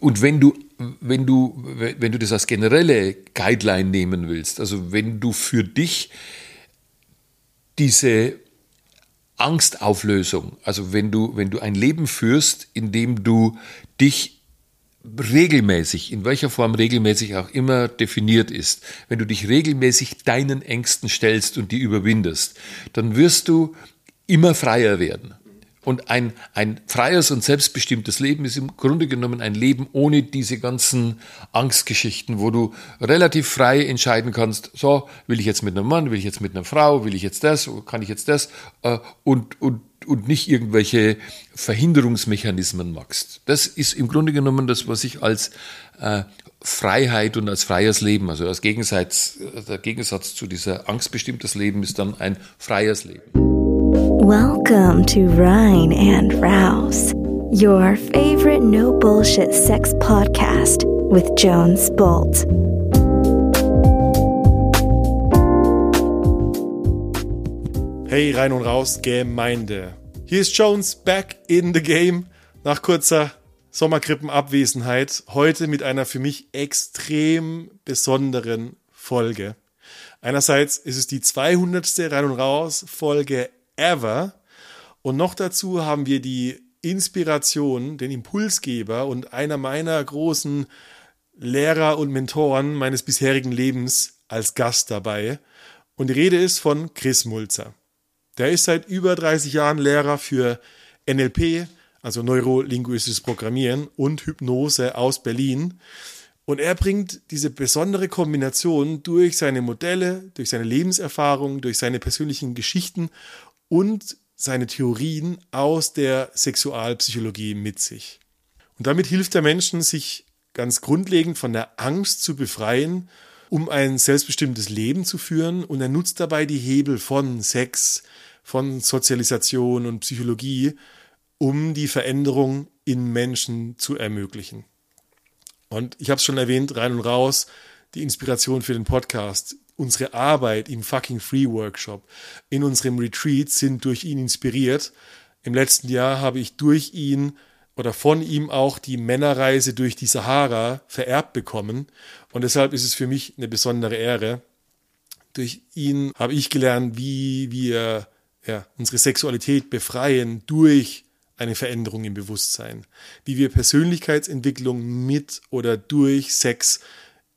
und wenn du, wenn du, wenn du das als generelle Guideline nehmen willst, also wenn du für dich diese Angstauflösung, also wenn du, wenn du ein Leben führst, in dem du dich regelmäßig, in welcher Form regelmäßig auch immer definiert ist, wenn du dich regelmäßig deinen Ängsten stellst und die überwindest, dann wirst du immer freier werden. Und ein, ein freies und selbstbestimmtes Leben ist im Grunde genommen ein Leben ohne diese ganzen Angstgeschichten, wo du relativ frei entscheiden kannst, so, will ich jetzt mit einem Mann, will ich jetzt mit einer Frau, will ich jetzt das, kann ich jetzt das, äh, und, und, und nicht irgendwelche Verhinderungsmechanismen machst. Das ist im Grunde genommen das, was ich als äh, Freiheit und als freies Leben, also als Gegensatz, der Gegensatz zu dieser angstbestimmtes Leben ist dann ein freies Leben. Welcome to Rhine and Rouse, your favorite no bullshit sex podcast with Jones Bolt. Hey, rein und raus, Gemeinde. Hier ist Jones back in the game nach kurzer Sommerkrippenabwesenheit. Heute mit einer für mich extrem besonderen Folge. Einerseits ist es die 200. Rein und raus Folge ever. Und noch dazu haben wir die Inspiration, den Impulsgeber und einer meiner großen Lehrer und Mentoren meines bisherigen Lebens als Gast dabei. Und die Rede ist von Chris Mulzer. Der ist seit über 30 Jahren Lehrer für NLP, also neurolinguistisches Programmieren und Hypnose aus Berlin. Und er bringt diese besondere Kombination durch seine Modelle, durch seine Lebenserfahrung, durch seine persönlichen Geschichten und seine Theorien aus der Sexualpsychologie mit sich. Und damit hilft er Menschen, sich ganz grundlegend von der Angst zu befreien, um ein selbstbestimmtes Leben zu führen. Und er nutzt dabei die Hebel von Sex, von Sozialisation und Psychologie, um die Veränderung in Menschen zu ermöglichen. Und ich habe es schon erwähnt, rein und raus, die Inspiration für den Podcast unsere Arbeit im fucking Free Workshop, in unserem Retreat sind durch ihn inspiriert. Im letzten Jahr habe ich durch ihn oder von ihm auch die Männerreise durch die Sahara vererbt bekommen. Und deshalb ist es für mich eine besondere Ehre. Durch ihn habe ich gelernt, wie wir ja, unsere Sexualität befreien durch eine Veränderung im Bewusstsein. Wie wir Persönlichkeitsentwicklung mit oder durch Sex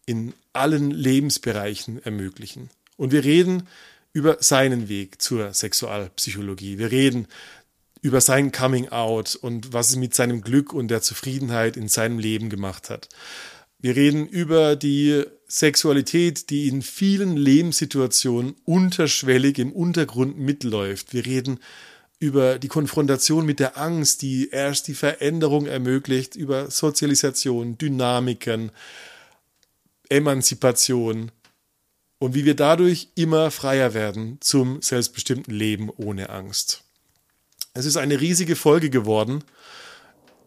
in allen Lebensbereichen ermöglichen. Und wir reden über seinen Weg zur Sexualpsychologie. Wir reden über sein Coming Out und was es mit seinem Glück und der Zufriedenheit in seinem Leben gemacht hat. Wir reden über die Sexualität, die in vielen Lebenssituationen unterschwellig im Untergrund mitläuft. Wir reden über die Konfrontation mit der Angst, die erst die Veränderung ermöglicht, über Sozialisation, Dynamiken, Emanzipation und wie wir dadurch immer freier werden zum selbstbestimmten Leben ohne Angst. Es ist eine riesige Folge geworden.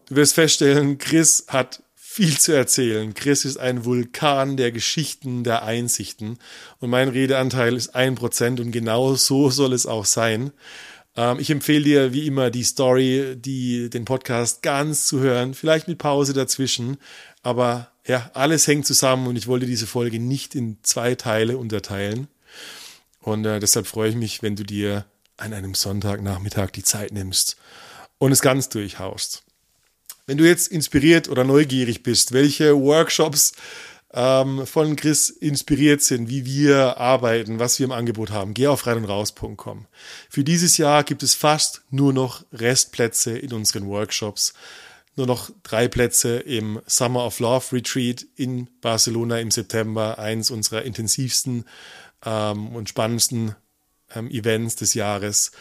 Du wirst feststellen, Chris hat viel zu erzählen. Chris ist ein Vulkan der Geschichten, der Einsichten. Und mein Redeanteil ist ein Prozent und genau so soll es auch sein. Ähm, ich empfehle dir wie immer die Story, die, den Podcast ganz zu hören. Vielleicht mit Pause dazwischen. Aber ja, alles hängt zusammen und ich wollte diese Folge nicht in zwei Teile unterteilen. Und äh, deshalb freue ich mich, wenn du dir an einem Sonntagnachmittag die Zeit nimmst und es ganz durchhaust. Wenn du jetzt inspiriert oder neugierig bist, welche Workshops ähm, von Chris inspiriert sind, wie wir arbeiten, was wir im Angebot haben, geh auf reinundraus.com. Für dieses Jahr gibt es fast nur noch Restplätze in unseren Workshops nur noch drei Plätze im Summer of Love Retreat in Barcelona im September, eins unserer intensivsten ähm, und spannendsten ähm, Events des Jahres.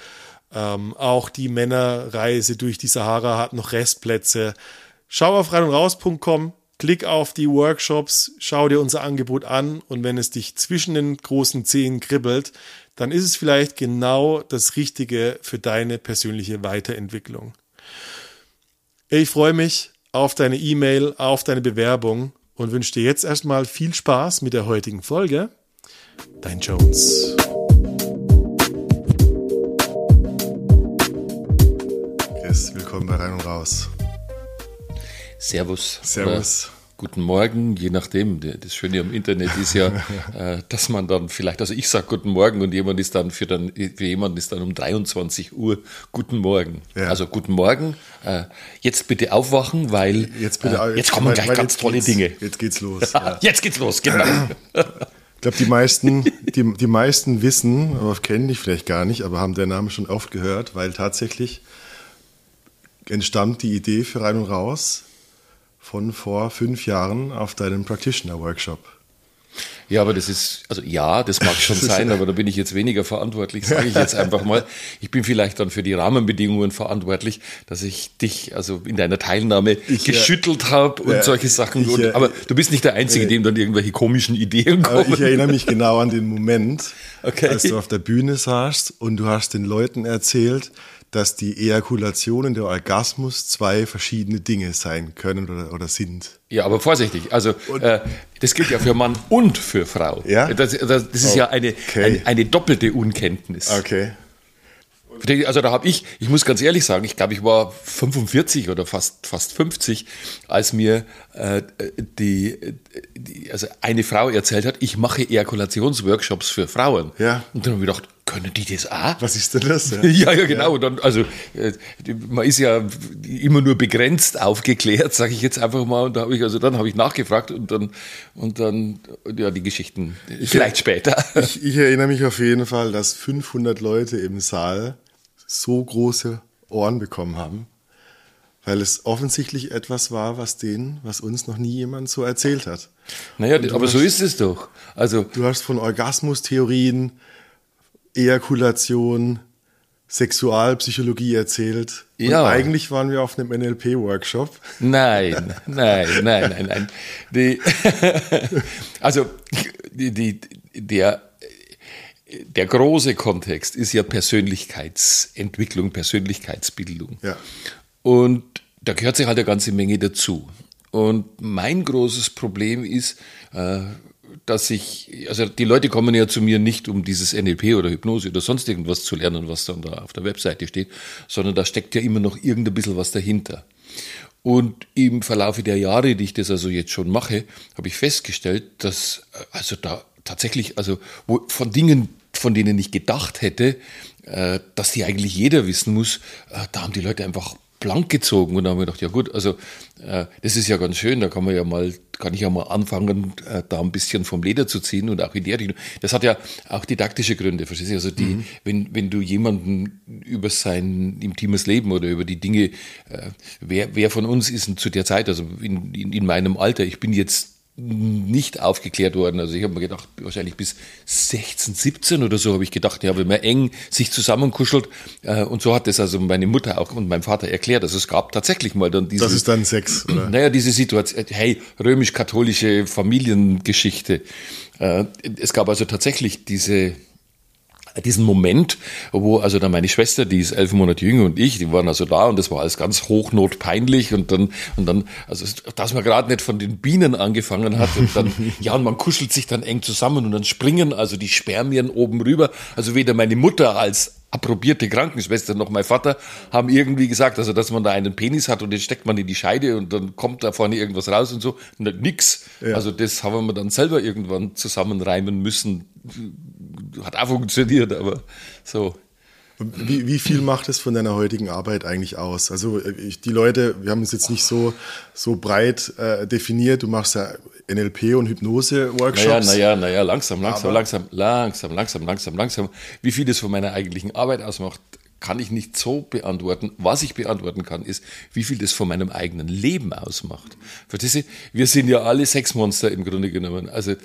Ähm, auch die Männerreise durch die Sahara hat noch Restplätze. Schau auf reinundraus.com, klick auf die Workshops, schau dir unser Angebot an und wenn es dich zwischen den großen Zehen kribbelt, dann ist es vielleicht genau das Richtige für deine persönliche Weiterentwicklung. Ich freue mich auf deine E-Mail, auf deine Bewerbung und wünsche dir jetzt erstmal viel Spaß mit der heutigen Folge. Dein Jones. Chris, willkommen bei Rein und Raus. Servus. Servus. Guten Morgen, je nachdem. Das Schöne am Internet ist ja, äh, dass man dann vielleicht, also ich sage Guten Morgen und jemand ist dann für, dann, für jemanden ist dann um 23 Uhr Guten Morgen. Ja. Also Guten Morgen, äh, jetzt bitte aufwachen, weil jetzt, bitte, äh, jetzt kommen gleich ganz tolle Dinge. Jetzt geht's los. Ja. Jetzt geht's los, genau. Ich glaube, die meisten, die, die meisten wissen, aber kennen dich vielleicht gar nicht, aber haben den Namen schon oft gehört, weil tatsächlich entstammt die Idee für Rein und Raus von vor fünf Jahren auf deinem Practitioner-Workshop. Ja, aber das ist, also ja, das mag schon sein, aber da bin ich jetzt weniger verantwortlich, sage ich jetzt einfach mal. Ich bin vielleicht dann für die Rahmenbedingungen verantwortlich, dass ich dich also in deiner Teilnahme ich, äh, geschüttelt ja, habe und ja, solche Sachen. Ich, und, äh, aber du bist nicht der Einzige, äh, dem dann irgendwelche komischen Ideen kommen. Ich erinnere mich genau an den Moment, okay. als du auf der Bühne saßt und du hast den Leuten erzählt, dass die Ejakulation und der Orgasmus zwei verschiedene Dinge sein können oder, oder sind. Ja, aber vorsichtig. Also äh, das gilt ja für Mann und für Frau. Ja? Das, das, das ist oh, ja eine, okay. eine, eine doppelte Unkenntnis. Okay. Also da habe ich, ich muss ganz ehrlich sagen, ich glaube, ich war 45 oder fast, fast 50, als mir die, die, also eine Frau erzählt hat, ich mache Ejakulationsworkshops für Frauen. Ja. Und dann habe ich gedacht, können die das auch? Was ist denn das? Ja, ja, ja genau. Ja. Dann, also äh, man ist ja immer nur begrenzt aufgeklärt, sage ich jetzt einfach mal. Und da habe ich also dann habe ich nachgefragt und dann und dann ja die Geschichten ich, vielleicht später. Ich, ich erinnere mich auf jeden Fall, dass 500 Leute im Saal so große Ohren bekommen haben, weil es offensichtlich etwas war, was denen, was uns noch nie jemand so erzählt hat. Naja, aber hast, so ist es doch. Also du hast von Orgasmustheorien, Ejakulation, Sexualpsychologie erzählt. Und ja. eigentlich waren wir auf einem NLP-Workshop. Nein, nein, nein, nein, nein. Die, also die, die, der der große Kontext ist ja Persönlichkeitsentwicklung, Persönlichkeitsbildung. Ja. Und da gehört sich halt eine ganze Menge dazu. Und mein großes Problem ist, äh, dass ich, also die Leute kommen ja zu mir nicht, um dieses NLP oder Hypnose oder sonst irgendwas zu lernen, was dann da auf der Webseite steht, sondern da steckt ja immer noch irgendein bisschen was dahinter. Und im Verlaufe der Jahre, die ich das also jetzt schon mache, habe ich festgestellt, dass äh, also da tatsächlich, also wo, von Dingen, von denen ich gedacht hätte, äh, dass die eigentlich jeder wissen muss, da haben die Leute einfach blank gezogen und da haben wir gedacht, ja gut, also äh, das ist ja ganz schön, da kann man ja mal, kann ich ja mal anfangen, äh, da ein bisschen vom Leder zu ziehen und auch in der Richtung. Das hat ja auch didaktische Gründe, verstehst du? Also die, mhm. wenn, wenn du jemanden über sein intimes Leben oder über die Dinge, äh, wer, wer von uns ist zu der Zeit, also in, in, in meinem Alter, ich bin jetzt nicht aufgeklärt worden. Also ich habe mir gedacht, wahrscheinlich bis 16, 17 oder so habe ich gedacht, ja, wenn man eng sich zusammenkuschelt äh, und so hat das also meine Mutter auch und mein Vater erklärt. Also es gab tatsächlich mal dann diese... Das ist dann Sex, oder? Naja, diese Situation, hey, römisch-katholische Familiengeschichte. Äh, es gab also tatsächlich diese diesen Moment, wo also dann meine Schwester, die ist elf Monate jünger und ich, die waren also da und das war alles ganz hochnotpeinlich und dann, und dann, also dass man gerade nicht von den Bienen angefangen hat und dann, ja, und man kuschelt sich dann eng zusammen und dann springen also die Spermien oben rüber. Also weder meine Mutter als approbierte Krankenschwester noch mein Vater haben irgendwie gesagt, also dass man da einen Penis hat und den steckt man in die Scheide und dann kommt da vorne irgendwas raus und so. Nix. Ja. Also das haben wir dann selber irgendwann zusammenreimen müssen hat auch funktioniert, aber so. Wie, wie viel macht es von deiner heutigen Arbeit eigentlich aus? Also ich, die Leute, wir haben es jetzt nicht so, so breit äh, definiert. Du machst ja NLP und Hypnose-Workshops. Naja, naja, naja, langsam, langsam, langsam, langsam, langsam, langsam, langsam. Wie viel das von meiner eigentlichen Arbeit ausmacht, kann ich nicht so beantworten. Was ich beantworten kann, ist, wie viel das von meinem eigenen Leben ausmacht. Verstehst du? Wir sind ja alle Sexmonster im Grunde genommen. Also, äh,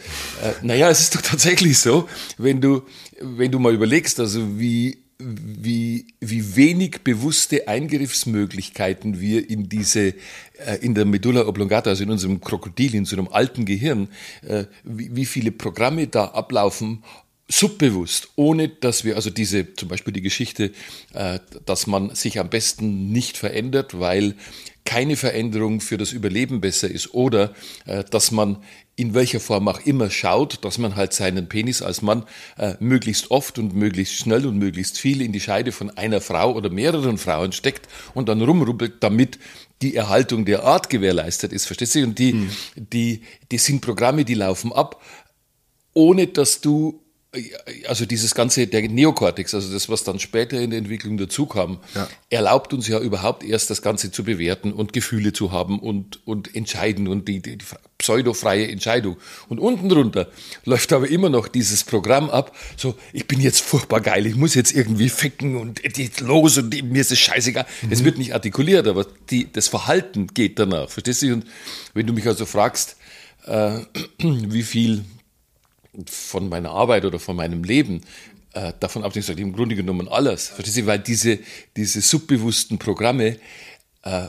naja, es ist doch tatsächlich so, wenn du, wenn du mal überlegst, also wie, wie, wie wenig bewusste Eingriffsmöglichkeiten wir in diese, äh, in der Medulla oblongata, also in unserem Krokodil, in so einem alten Gehirn, äh, wie, wie viele Programme da ablaufen, subbewusst, ohne dass wir also diese, zum Beispiel die Geschichte, äh, dass man sich am besten nicht verändert, weil keine Veränderung für das Überleben besser ist oder äh, dass man in welcher Form auch immer schaut, dass man halt seinen Penis als Mann äh, möglichst oft und möglichst schnell und möglichst viel in die Scheide von einer Frau oder mehreren Frauen steckt und dann rumrubbelt, damit die Erhaltung der Art gewährleistet ist. Verstehst du? Und die, hm. die, die sind Programme, die laufen ab, ohne dass du also dieses ganze, der Neokortex, also das, was dann später in der Entwicklung dazu kam, ja. erlaubt uns ja überhaupt erst das Ganze zu bewerten und Gefühle zu haben und, und entscheiden und die, die, die pseudofreie Entscheidung. Und unten drunter läuft aber immer noch dieses Programm ab, so, ich bin jetzt furchtbar geil, ich muss jetzt irgendwie ficken und los und mir ist es scheißegal. Mhm. Es wird nicht artikuliert, aber die, das Verhalten geht danach, verstehst du? Und wenn du mich also fragst, äh, wie viel von meiner Arbeit oder von meinem Leben äh, davon abhängig ist im Grunde genommen alles. Verstehst du? Weil diese, diese subbewussten Programme, äh,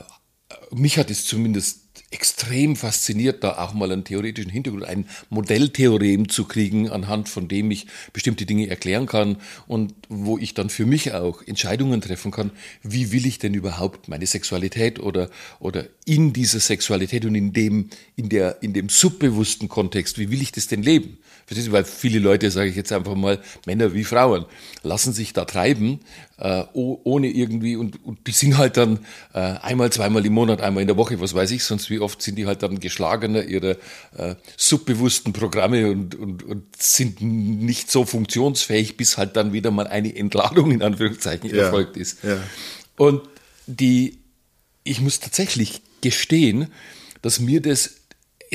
mich hat es zumindest extrem fasziniert, da auch mal einen theoretischen Hintergrund, ein Modelltheorem zu kriegen, anhand von dem ich bestimmte Dinge erklären kann und wo ich dann für mich auch Entscheidungen treffen kann, wie will ich denn überhaupt meine Sexualität oder, oder in dieser Sexualität und in dem, in der, in dem subbewussten Kontext, wie will ich das denn leben? Verstehst du? Weil viele Leute, sage ich jetzt einfach mal, Männer wie Frauen, lassen sich da treiben, äh, ohne irgendwie, und, und die sind halt dann äh, einmal, zweimal im Monat, einmal in der Woche, was weiß ich, sonst wie oft sind die halt dann geschlagener ihrer äh, subbewussten Programme und, und, und sind nicht so funktionsfähig, bis halt dann wieder mal eine Entladung in Anführungszeichen ja. erfolgt ist. Ja. Und die, ich muss tatsächlich gestehen, dass mir das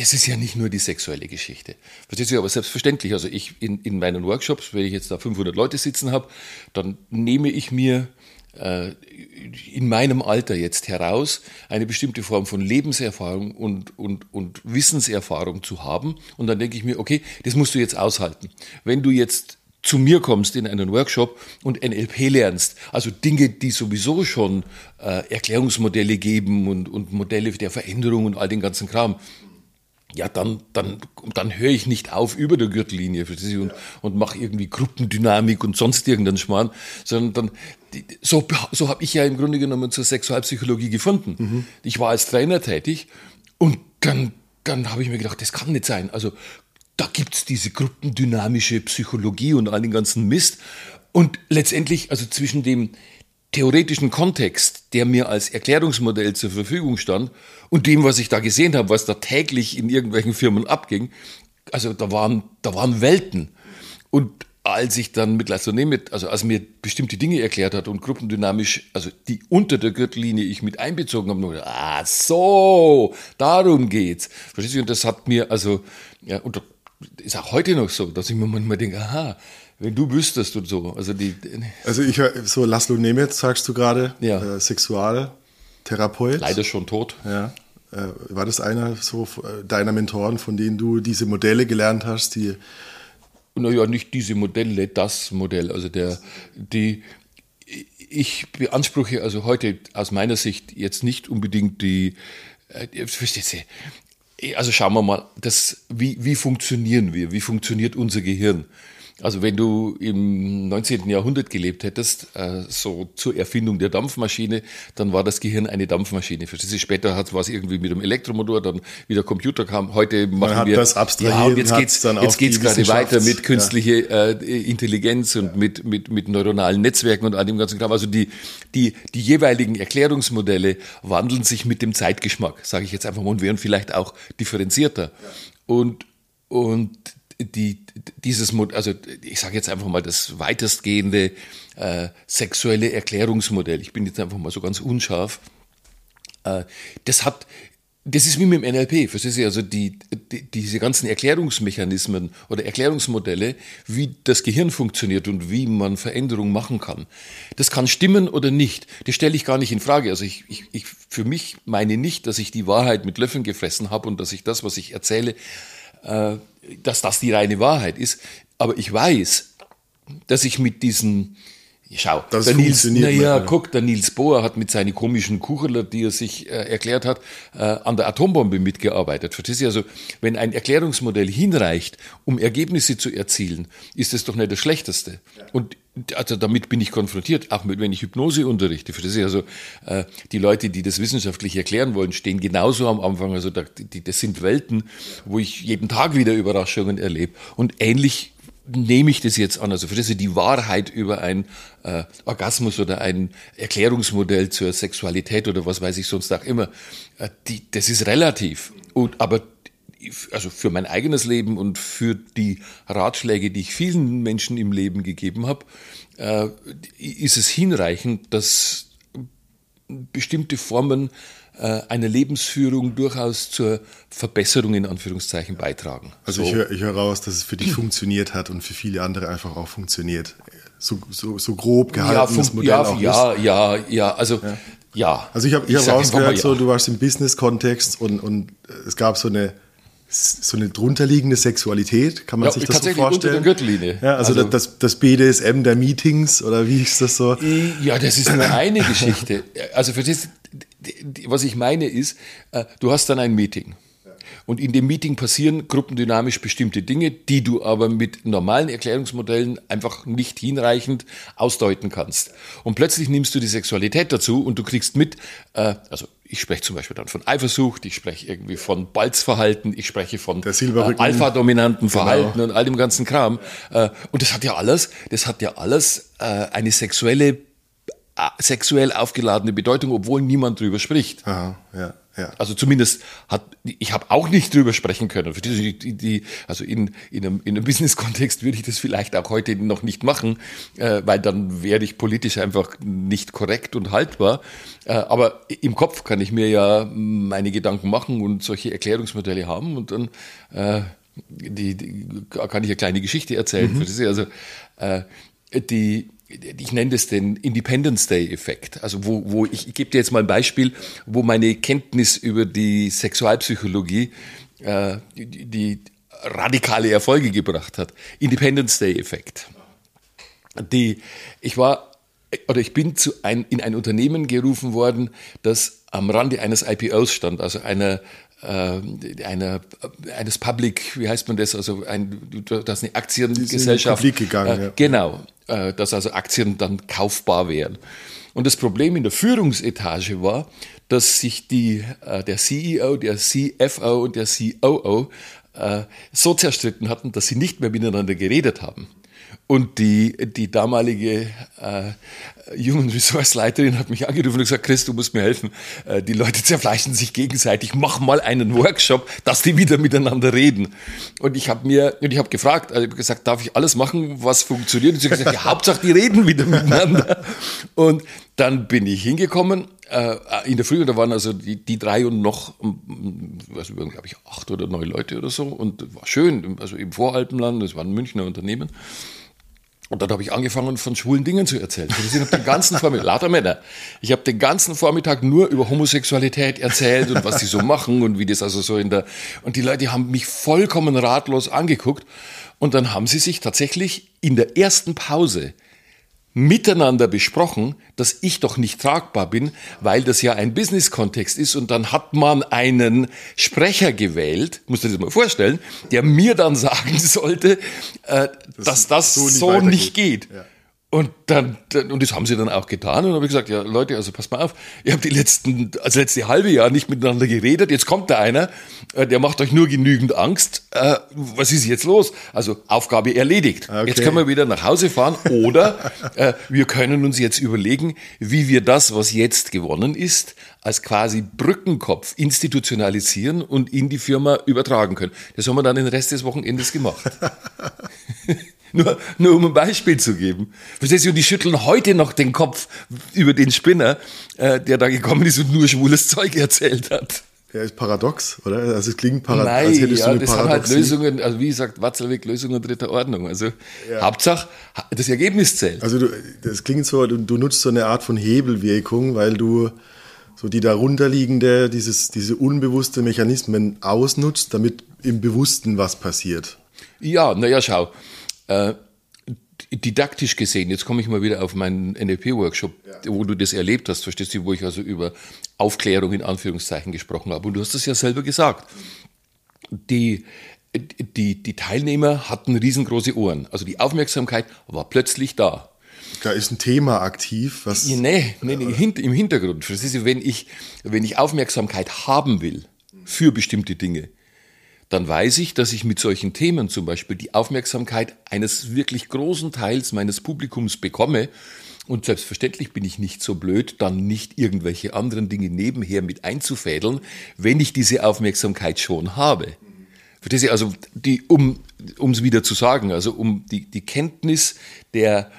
es ist ja nicht nur die sexuelle Geschichte. Verstehst du, aber selbstverständlich. Also ich in, in meinen Workshops, wenn ich jetzt da 500 Leute sitzen habe, dann nehme ich mir äh, in meinem Alter jetzt heraus, eine bestimmte Form von Lebenserfahrung und, und, und Wissenserfahrung zu haben. Und dann denke ich mir, okay, das musst du jetzt aushalten. Wenn du jetzt zu mir kommst in einen Workshop und NLP lernst, also Dinge, die sowieso schon äh, Erklärungsmodelle geben und, und Modelle der Veränderung und all den ganzen Kram, ja, dann, dann, dann höre ich nicht auf über der Gürtellinie und, ja. und mache irgendwie Gruppendynamik und sonst irgendeinen Schmarrn, sondern dann, so, so habe ich ja im Grunde genommen zur Sexualpsychologie gefunden. Mhm. Ich war als Trainer tätig und dann, dann habe ich mir gedacht, das kann nicht sein. Also da gibt's diese gruppendynamische Psychologie und all den ganzen Mist. Und letztendlich, also zwischen dem, theoretischen Kontext, der mir als Erklärungsmodell zur Verfügung stand und dem, was ich da gesehen habe, was da täglich in irgendwelchen Firmen abging, also da waren, da waren Welten. Und als ich dann mit mit, also als mir bestimmte Dinge erklärt hat und gruppendynamisch, also die unter der Gürtellinie ich mit einbezogen habe, nur ah so, darum geht's. Verstehst du? Und das hat mir, also, ja, und ist auch heute noch so, dass ich mir manchmal denke, aha, wenn du wüsstest und so. Also, die, also ich höre, so Laszlo Nemetz sagst du gerade, ja. äh, Sexualtherapeut. Leider schon tot. Ja. Äh, war das einer so äh, deiner Mentoren, von denen du diese Modelle gelernt hast, die naja, nicht diese Modelle, das Modell. Also der, die, ich beanspruche also heute aus meiner Sicht jetzt nicht unbedingt die, äh, verstehst du, also schauen wir mal, das, wie, wie funktionieren wir? Wie funktioniert unser Gehirn? Also wenn du im 19. Jahrhundert gelebt hättest, äh, so zur Erfindung der Dampfmaschine, dann war das Gehirn eine Dampfmaschine. Verstehst du? Später hat war es irgendwie mit dem Elektromotor, dann wieder Computer kam. Heute machen Man hat wir das abstrahiert. Ja, jetzt geht's dann jetzt geht's gerade weiter mit künstliche ja. äh, Intelligenz und ja. mit mit mit neuronalen Netzwerken und all dem ganzen Kram. Also die die die jeweiligen Erklärungsmodelle wandeln sich mit dem Zeitgeschmack, sage ich jetzt einfach mal, und werden vielleicht auch differenzierter. Und und die, dieses, also ich sage jetzt einfach mal das weitestgehende äh, sexuelle Erklärungsmodell, ich bin jetzt einfach mal so ganz unscharf, äh, das hat, das ist wie mit dem NLP, verstehst du? Also die, die, diese ganzen Erklärungsmechanismen oder Erklärungsmodelle, wie das Gehirn funktioniert und wie man Veränderungen machen kann. Das kann stimmen oder nicht. Das stelle ich gar nicht in Frage. Also ich, ich, ich für mich meine nicht, dass ich die Wahrheit mit Löffeln gefressen habe und dass ich das, was ich erzähle, äh, dass das die reine Wahrheit ist. Aber ich weiß, dass ich mit diesen Schau, Das der Nils, naja, guck, der Nils Bohr hat mit seinen komischen Kucheler, die er sich äh, erklärt hat, äh, an der Atombombe mitgearbeitet. Verstehst du? Also, wenn ein Erklärungsmodell hinreicht, um Ergebnisse zu erzielen, ist es doch nicht das Schlechteste. Und also damit bin ich konfrontiert, auch mit, wenn ich Hypnose unterrichte. Verstehst du? Also, äh, die Leute, die das wissenschaftlich erklären wollen, stehen genauso am Anfang. Also, da, die, das sind Welten, wo ich jeden Tag wieder Überraschungen erlebe. Und ähnlich nehme ich das jetzt an? Also für das die Wahrheit über ein äh, Orgasmus oder ein Erklärungsmodell zur Sexualität oder was weiß ich sonst auch immer, äh, die, das ist relativ. Und, aber also für mein eigenes Leben und für die Ratschläge, die ich vielen Menschen im Leben gegeben habe, äh, ist es hinreichend, dass bestimmte Formen äh, einer Lebensführung durchaus zur Verbesserung in Anführungszeichen beitragen. Also so. ich höre ich hör raus, dass es für dich funktioniert hat und für viele andere einfach auch funktioniert. So, so, so grob gehalten ja, das Modell ja, auch ja, ist. ja, ja, also ja. ja. Also ich habe ich hab sag rausgehört, so, du warst im Business-Kontext und, und es gab so eine so eine drunterliegende Sexualität, kann man Ja, sich das so tatsächlich unter vorstellen? der Gürtellinie. Ja, also, Also- das, das BDSM der Meetings oder wie ist das so? Ja, das ist nur eine Geschichte. Also verstehst du, was ich meine ist, äh, du hast dann ein Meeting. Und in dem Meeting passieren gruppendynamisch bestimmte Dinge, die du aber mit normalen Erklärungsmodellen einfach nicht hinreichend ausdeuten kannst. Und plötzlich nimmst du die Sexualität dazu und du kriegst mit, äh, also ich spreche zum Beispiel dann von Eifersucht, ich spreche irgendwie von Balzverhalten, ich spreche von äh, alpha-dominanten Verhalten Genau. und all dem ganzen Kram. Äh, und das hat ja alles, das hat ja alles äh, eine sexuelle, sexuell aufgeladene Bedeutung, obwohl niemand drüber spricht. Aha, ja, ja. Also zumindest hat, ich habe auch nicht drüber sprechen können. Die, die, die, also in, in einem, in einem Business-Kontext würde ich das vielleicht auch heute noch nicht machen, äh, weil dann wäre ich politisch einfach nicht korrekt und haltbar. Äh, aber im Kopf kann ich mir ja meine Gedanken machen und solche Erklärungsmodelle haben und dann äh, die, die, kann ich eine kleine Geschichte erzählen. Ist also äh, die ich nenne das den Independence Day-Effekt. Also wo, wo ich, ich gebe dir jetzt mal ein Beispiel, wo meine Kenntnis über die Sexualpsychologie äh, die, die radikale Erfolge gebracht hat. Independence Day-Effekt. Die, ich war oder ich bin zu ein, in ein Unternehmen gerufen worden, das am Rande eines IPOs stand, also einer einer, eines Public, wie heißt man das, also ein, du hast eine Aktiengesellschaft. Publik gegangen, äh, ja. Genau, äh, dass also Aktien dann kaufbar wären. Und das Problem in der Führungsetage war, dass sich die, äh, der CEO, der CFO und der COO äh, so zerstritten hatten, dass sie nicht mehr miteinander geredet haben. Und die, die damalige äh, Human Resource Leiterin hat mich angerufen und gesagt, Chris, du musst mir helfen. Äh, die Leute zerfleischen sich gegenseitig. Mach mal einen Workshop, dass die wieder miteinander reden. Und ich habe mir, und ich habe gefragt, also ich hab gesagt, darf ich alles machen, was funktioniert? Und sie hat gesagt, ja, Hauptsache die reden wieder miteinander. Und dann bin ich hingekommen äh, in der Früh, und da waren also die, die drei und noch, was glaube ich, acht oder neun Leute oder so. Und war schön, also im Voralpenland, das war ein Münchner Unternehmen. Und dann habe ich angefangen, von schwulen Dingen zu erzählen. Ich habe den ganzen Vormittag, lauter Männer, ich habe den ganzen Vormittag nur über Homosexualität erzählt und was sie so machen und wie das also so in der... Und die Leute haben mich vollkommen ratlos angeguckt. Und dann haben sie sich tatsächlich in der ersten Pause miteinander besprochen, dass ich doch nicht tragbar bin, weil das ja ein Business-Kontext ist und dann hat man einen Sprecher gewählt, musst du dir das mal vorstellen, der mir dann sagen sollte, äh, dass das so so nicht nicht, weitergeht. geht. Ja. Und dann, und das haben sie dann auch getan. Und dann habe ich gesagt, ja Leute, also passt mal auf, ihr habt die letzten, also letzte halbe Jahr nicht miteinander geredet. Jetzt kommt da einer, äh, der macht euch nur genügend Angst. Äh, was ist jetzt los? Also Aufgabe erledigt. Okay. Jetzt können wir wieder nach Hause fahren oder äh, wir können uns jetzt überlegen, wie wir das, was jetzt gewonnen ist, als quasi Brückenkopf institutionalisieren und in die Firma übertragen können. Das haben wir dann den Rest des Wochenendes gemacht. Nur, nur um ein Beispiel zu geben. Verstehst du, und die schütteln heute noch den Kopf über den Spinner, äh, der da gekommen ist und nur schwules Zeug erzählt hat. Ja, ist paradox, oder? Also es klingt paradox, Nein, als hättest ja, du das sind halt Paradoxie. Lösungen, also wie sagt Watzlawick, Lösungen dritter Ordnung. Also Hauptsache, das Ergebnis zählt. Also du, das klingt so, du, du nutzt so eine Art von Hebelwirkung, weil du so die darunterliegende, dieses, diese unbewusste Mechanismen ausnutzt, damit im Bewussten was passiert. Ja, naja, schau. Äh, didaktisch gesehen, jetzt komme ich mal wieder auf meinen NLP-Workshop, ja. wo du das erlebt hast, verstehst du, wo ich also über Aufklärung in Anführungszeichen gesprochen habe. Und du hast das ja selber gesagt. Die, die, die Teilnehmer hatten riesengroße Ohren. Also die Aufmerksamkeit war plötzlich da. Da ist ein Thema aktiv, was. Nee, nee, nee im Hintergrund. Verstehst du, wenn ich, wenn ich Aufmerksamkeit haben will für bestimmte Dinge, dann weiß ich, dass ich mit solchen Themen zum Beispiel die Aufmerksamkeit eines wirklich großen Teils meines Publikums bekomme. Und selbstverständlich bin ich nicht so blöd, dann nicht irgendwelche anderen Dinge nebenher mit einzufädeln, wenn ich diese Aufmerksamkeit schon habe. Verstehst du? Also, die, um es wieder zu sagen, also um die, die Kenntnis der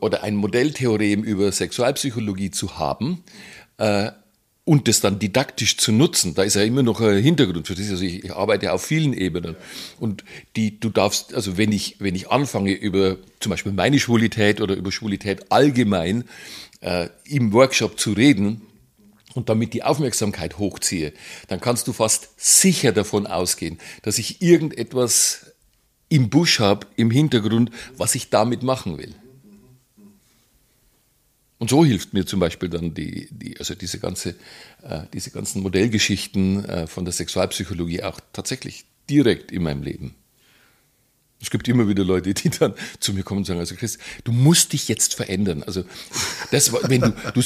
oder ein Modelltheorem über Sexualpsychologie zu haben, äh, und das dann didaktisch zu nutzen, da ist ja immer noch ein Hintergrund für das. Also ich, ich arbeite auf vielen Ebenen. Und die, du darfst, also wenn ich, wenn ich anfange über zum Beispiel meine Schwulität oder über Schwulität allgemein äh, im Workshop zu reden, und damit die Aufmerksamkeit hochziehe, dann kannst du fast sicher davon ausgehen, dass ich irgendetwas im Busch habe, im Hintergrund, was ich damit machen will. Und so hilft mir zum Beispiel dann die, die also diese ganze, äh, diese ganzen Modellgeschichten äh, von der Sexualpsychologie auch tatsächlich direkt in meinem Leben. Es gibt immer wieder Leute, die dann zu mir kommen und sagen, also Chris, du musst dich jetzt verändern. Also das, wenn du, du,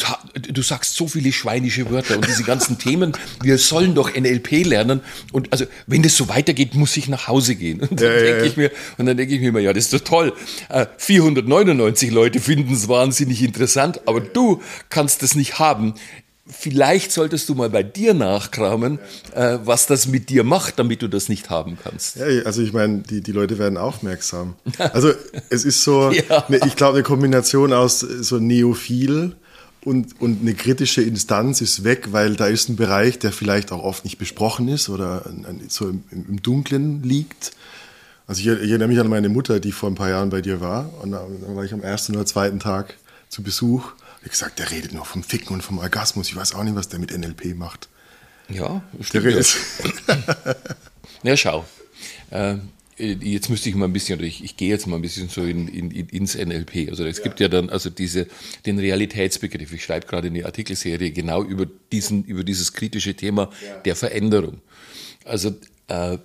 du sagst so viele schweinische Wörter und diese ganzen Themen, wir sollen doch NLP lernen und also wenn das so weitergeht, muss ich nach Hause gehen. Und dann ja, denke ja, ich mir, und dann denke ich mir immer, ja, das ist doch toll. 499 äh, Leute finden es wahnsinnig interessant, aber du kannst es nicht haben vielleicht solltest du mal bei dir nachkramen, äh, was das mit dir macht, damit du das nicht haben kannst. Ja, also ich meine, die, die Leute werden aufmerksam. Also es ist so, ja. ne, ich glaube, eine Kombination aus so Neophil und, und eine kritische Instanz ist weg, weil da ist ein Bereich, der vielleicht auch oft nicht besprochen ist oder so im, im Dunklen liegt. Also ich, ich erinnere mich an meine Mutter, die vor ein paar Jahren bei dir war und dann war ich am ersten oder zweiten Tag zu Besuch wie gesagt, der redet nur vom Ficken und vom Orgasmus. Ich weiß auch nicht, was der mit NLP macht. Ja, stimmt. Der redet. ja, schau. Äh, jetzt müsste ich mal ein bisschen, oder ich, ich gehe jetzt mal ein bisschen so in, in, ins NLP. Also es ja. gibt ja dann also diese, den Realitätsbegriff. Ich schreibe gerade eine Artikelserie genau über diesen, über dieses kritische Thema ja. der Veränderung. Also äh,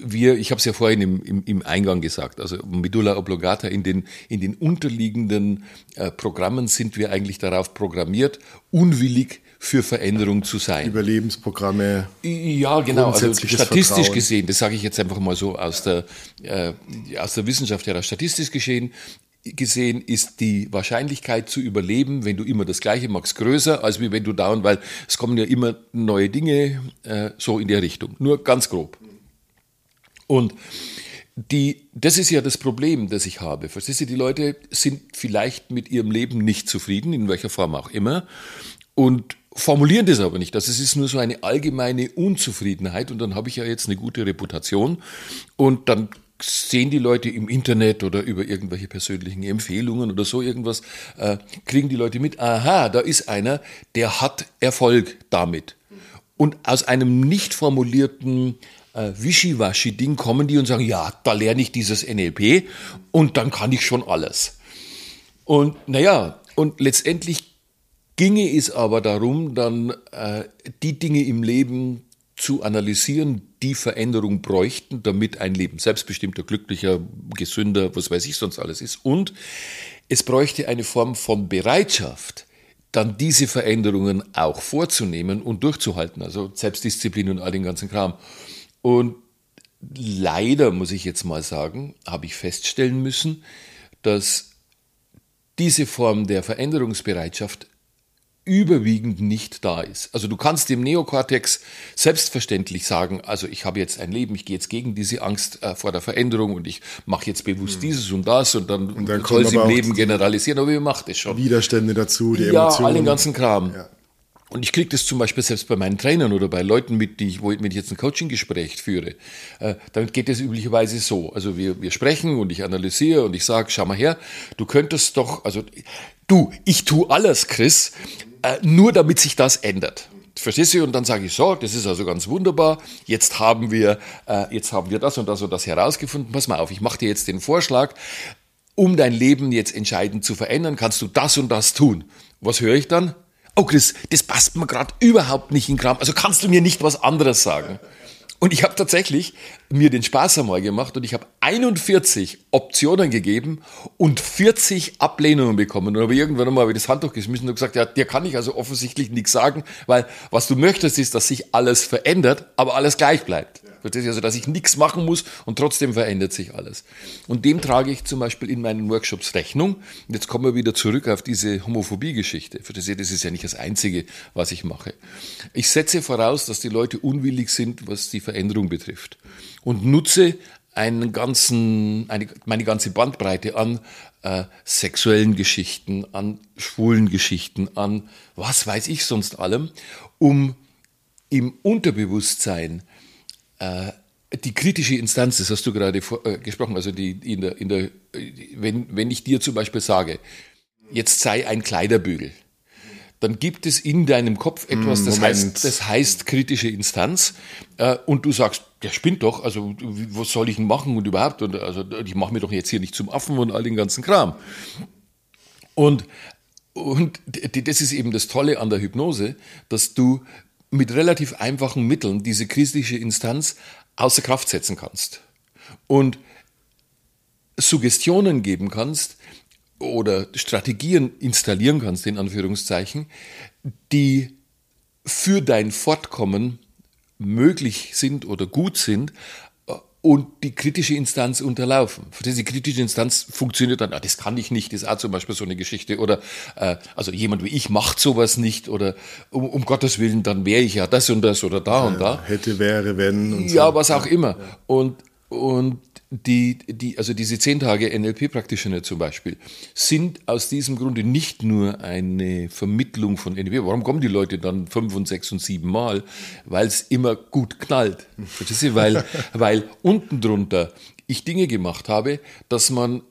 wir, ich habe es ja vorhin im, im, im, Eingang gesagt, also Medulla oblongata, in den, in den unterliegenden äh, Programmen sind wir eigentlich darauf programmiert, unwillig für Veränderung zu sein. Überlebensprogramme. Ja, genau. Also statistisch Vertrauen. gesehen, das sage ich jetzt einfach mal so aus der, äh, aus der Wissenschaft heraus, statistisch gesehen, gesehen ist die Wahrscheinlichkeit zu überleben, wenn du immer das Gleiche machst, größer, als wie wenn du down, weil es kommen ja immer neue Dinge äh, so in der Richtung. Nur ganz grob. Und die, das ist ja das Problem, das ich habe. Verstehst du, die Leute sind vielleicht mit ihrem Leben nicht zufrieden, in welcher Form auch immer, und formulieren das aber nicht. Das ist nur so eine allgemeine Unzufriedenheit und dann habe ich ja jetzt eine gute Reputation und dann sehen die Leute im Internet oder über irgendwelche persönlichen Empfehlungen oder so irgendwas, äh, kriegen die Leute mit, aha, da ist einer, der hat Erfolg damit. Und aus einem nicht formulierten äh, Wischiwaschi-Ding kommen die und sagen, ja, da lerne ich dieses NLP und dann kann ich schon alles. Und naja, und letztendlich ginge es aber darum, dann äh, die Dinge im Leben zu analysieren, die Veränderung bräuchten, damit ein Leben selbstbestimmter, glücklicher, gesünder, was weiß ich sonst alles ist. Und es bräuchte eine Form von Bereitschaft, dann diese Veränderungen auch vorzunehmen und durchzuhalten. Also Selbstdisziplin und all den ganzen Kram. Und leider, muss ich jetzt mal sagen, habe ich feststellen müssen, dass diese Form der Veränderungsbereitschaft überwiegend nicht da ist. Also du kannst dem Neokortex selbstverständlich sagen, also ich habe jetzt ein Leben, ich gehe jetzt gegen diese Angst äh, vor der Veränderung und ich mache jetzt bewusst hm. dieses und das und dann, und dann soll es im Leben generalisieren, aber wie macht es schon? Widerstände dazu, die ja, Emotionen. Ja, all den ganzen Kram. Ja. Und ich kriege das zum Beispiel selbst bei meinen Trainern oder bei Leuten, mit die ich, wo, wenn ich jetzt ein Coaching-Gespräch führe, äh, damit geht es üblicherweise so. Also wir, wir sprechen und ich analysiere und ich sage, schau mal her, du könntest doch, also du, ich tu alles, Chris, äh, nur damit sich das ändert. Verstehst du? Und dann sage ich so, das ist also ganz wunderbar. Jetzt haben wir, äh, jetzt haben wir das und das und das herausgefunden. Pass mal auf, ich mache dir jetzt den Vorschlag um dein Leben jetzt entscheidend zu verändern, kannst du das und das tun. Was höre ich dann? Oh Chris, das passt mir gerade überhaupt nicht in Kram. Also kannst du mir nicht was anderes sagen? Und ich habe tatsächlich mir den Spaß einmal gemacht und ich habe 41 Optionen gegeben und 40 Ablehnungen bekommen. Und habe irgendwann einmal das Handtuch geschmissen und gesagt, ja, dir kann ich also offensichtlich nichts sagen, weil was du möchtest ist, dass sich alles verändert, aber alles gleich bleibt. Also, dass ich nichts machen muss und trotzdem verändert sich alles. Und dem trage ich zum Beispiel in meinen Workshops Rechnung. Und jetzt kommen wir wieder zurück auf diese Homophobie-Geschichte. Das ist ja nicht das Einzige, was ich mache. Ich setze voraus, dass die Leute unwillig sind, was die Veränderung betrifft. Und nutze einen ganzen, eine, meine ganze Bandbreite an äh, sexuellen Geschichten, an schwulen Geschichten, an was weiß ich sonst allem, um im Unterbewusstsein äh, die kritische Instanz, das hast du gerade vor, äh, gesprochen, also die in der, in der, wenn, wenn ich dir zum Beispiel sage, jetzt sei ein Kleiderbügel, dann gibt es in deinem Kopf hm, etwas, das heißt, das heißt kritische Instanz, äh, und du sagst, der spinnt doch, also was soll ich denn machen und überhaupt, und also ich mache mir doch jetzt hier nicht zum Affen und all den ganzen Kram. Und und das ist eben das Tolle an der Hypnose, dass du mit relativ einfachen Mitteln diese kritische Instanz außer Kraft setzen kannst. Und Suggestionen geben kannst oder Strategien installieren kannst, in Anführungszeichen, die für dein Fortkommen möglich sind oder gut sind, und die kritische Instanz unterlaufen. Für diese kritische Instanz funktioniert dann, ah, das kann ich nicht, das ist auch zum Beispiel so eine Geschichte. Oder äh, also jemand wie ich macht sowas nicht oder um, um Gottes Willen, dann wäre ich ja das und das oder da ja, und da. Hätte, wäre, wenn. Und ja, so. was auch immer. Und, und die, die, also diese zehn Tage NLP-Practitioner zum Beispiel, sind aus diesem Grunde nicht nur eine Vermittlung von NLP. Warum kommen die Leute dann fünf und sechs und sieben Mal? Weil es immer gut knallt. Weil, weil unten drunter ich Dinge gemacht habe, dass man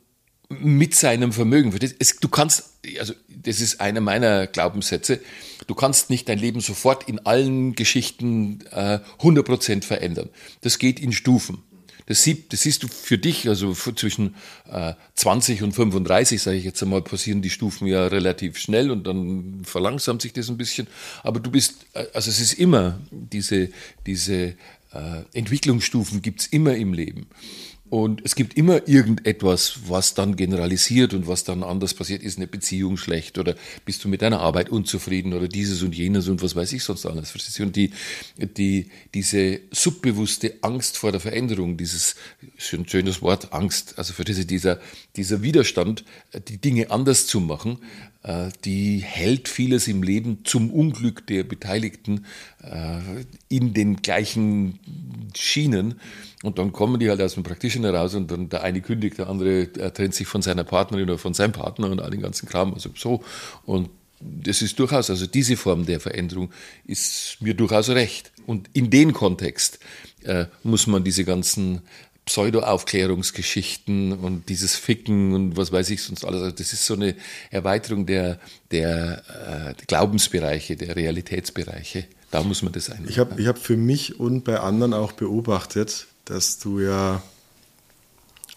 mit seinem Vermögen, du kannst, also das ist einer meiner Glaubenssätze, du kannst nicht dein Leben sofort in allen Geschichten äh, 100% verändern. Das geht in Stufen. Das, sieht, das siehst du für dich, also zwischen äh, 20 und 35, sage ich jetzt einmal, passieren die Stufen ja relativ schnell und dann verlangsamt sich das ein bisschen. Aber du bist, äh, also es ist immer diese, diese äh, Entwicklungsstufen gibt's immer im Leben. Und es gibt immer irgendetwas, was dann generalisiert und was dann anders passiert. Ist eine Beziehung schlecht oder bist du mit deiner Arbeit unzufrieden oder dieses und jenes und was weiß ich sonst alles. Und die, die, diese subbewusste Angst vor der Veränderung, dieses ein schönes Wort, Angst, also für diese, dieser, dieser Widerstand, die Dinge anders zu machen, die hält vieles im Leben zum Unglück der Beteiligten äh, in den gleichen Schienen. Und dann kommen die halt aus dem Praktischen heraus und dann der eine kündigt, der andere trennt sich von seiner Partnerin oder von seinem Partner und all den ganzen Kram. Also so. Und das ist durchaus, also diese Form der Veränderung ist mir durchaus recht. Und in den Kontext äh, muss man diese ganzen Pseudo-Aufklärungsgeschichten und dieses Ficken und was weiß ich sonst alles. Also das ist so eine Erweiterung der, der, äh, Glaubensbereiche, der Realitätsbereiche. Da muss man das einnehmen. Ich habe ich hab für mich und bei anderen auch beobachtet, dass du ja,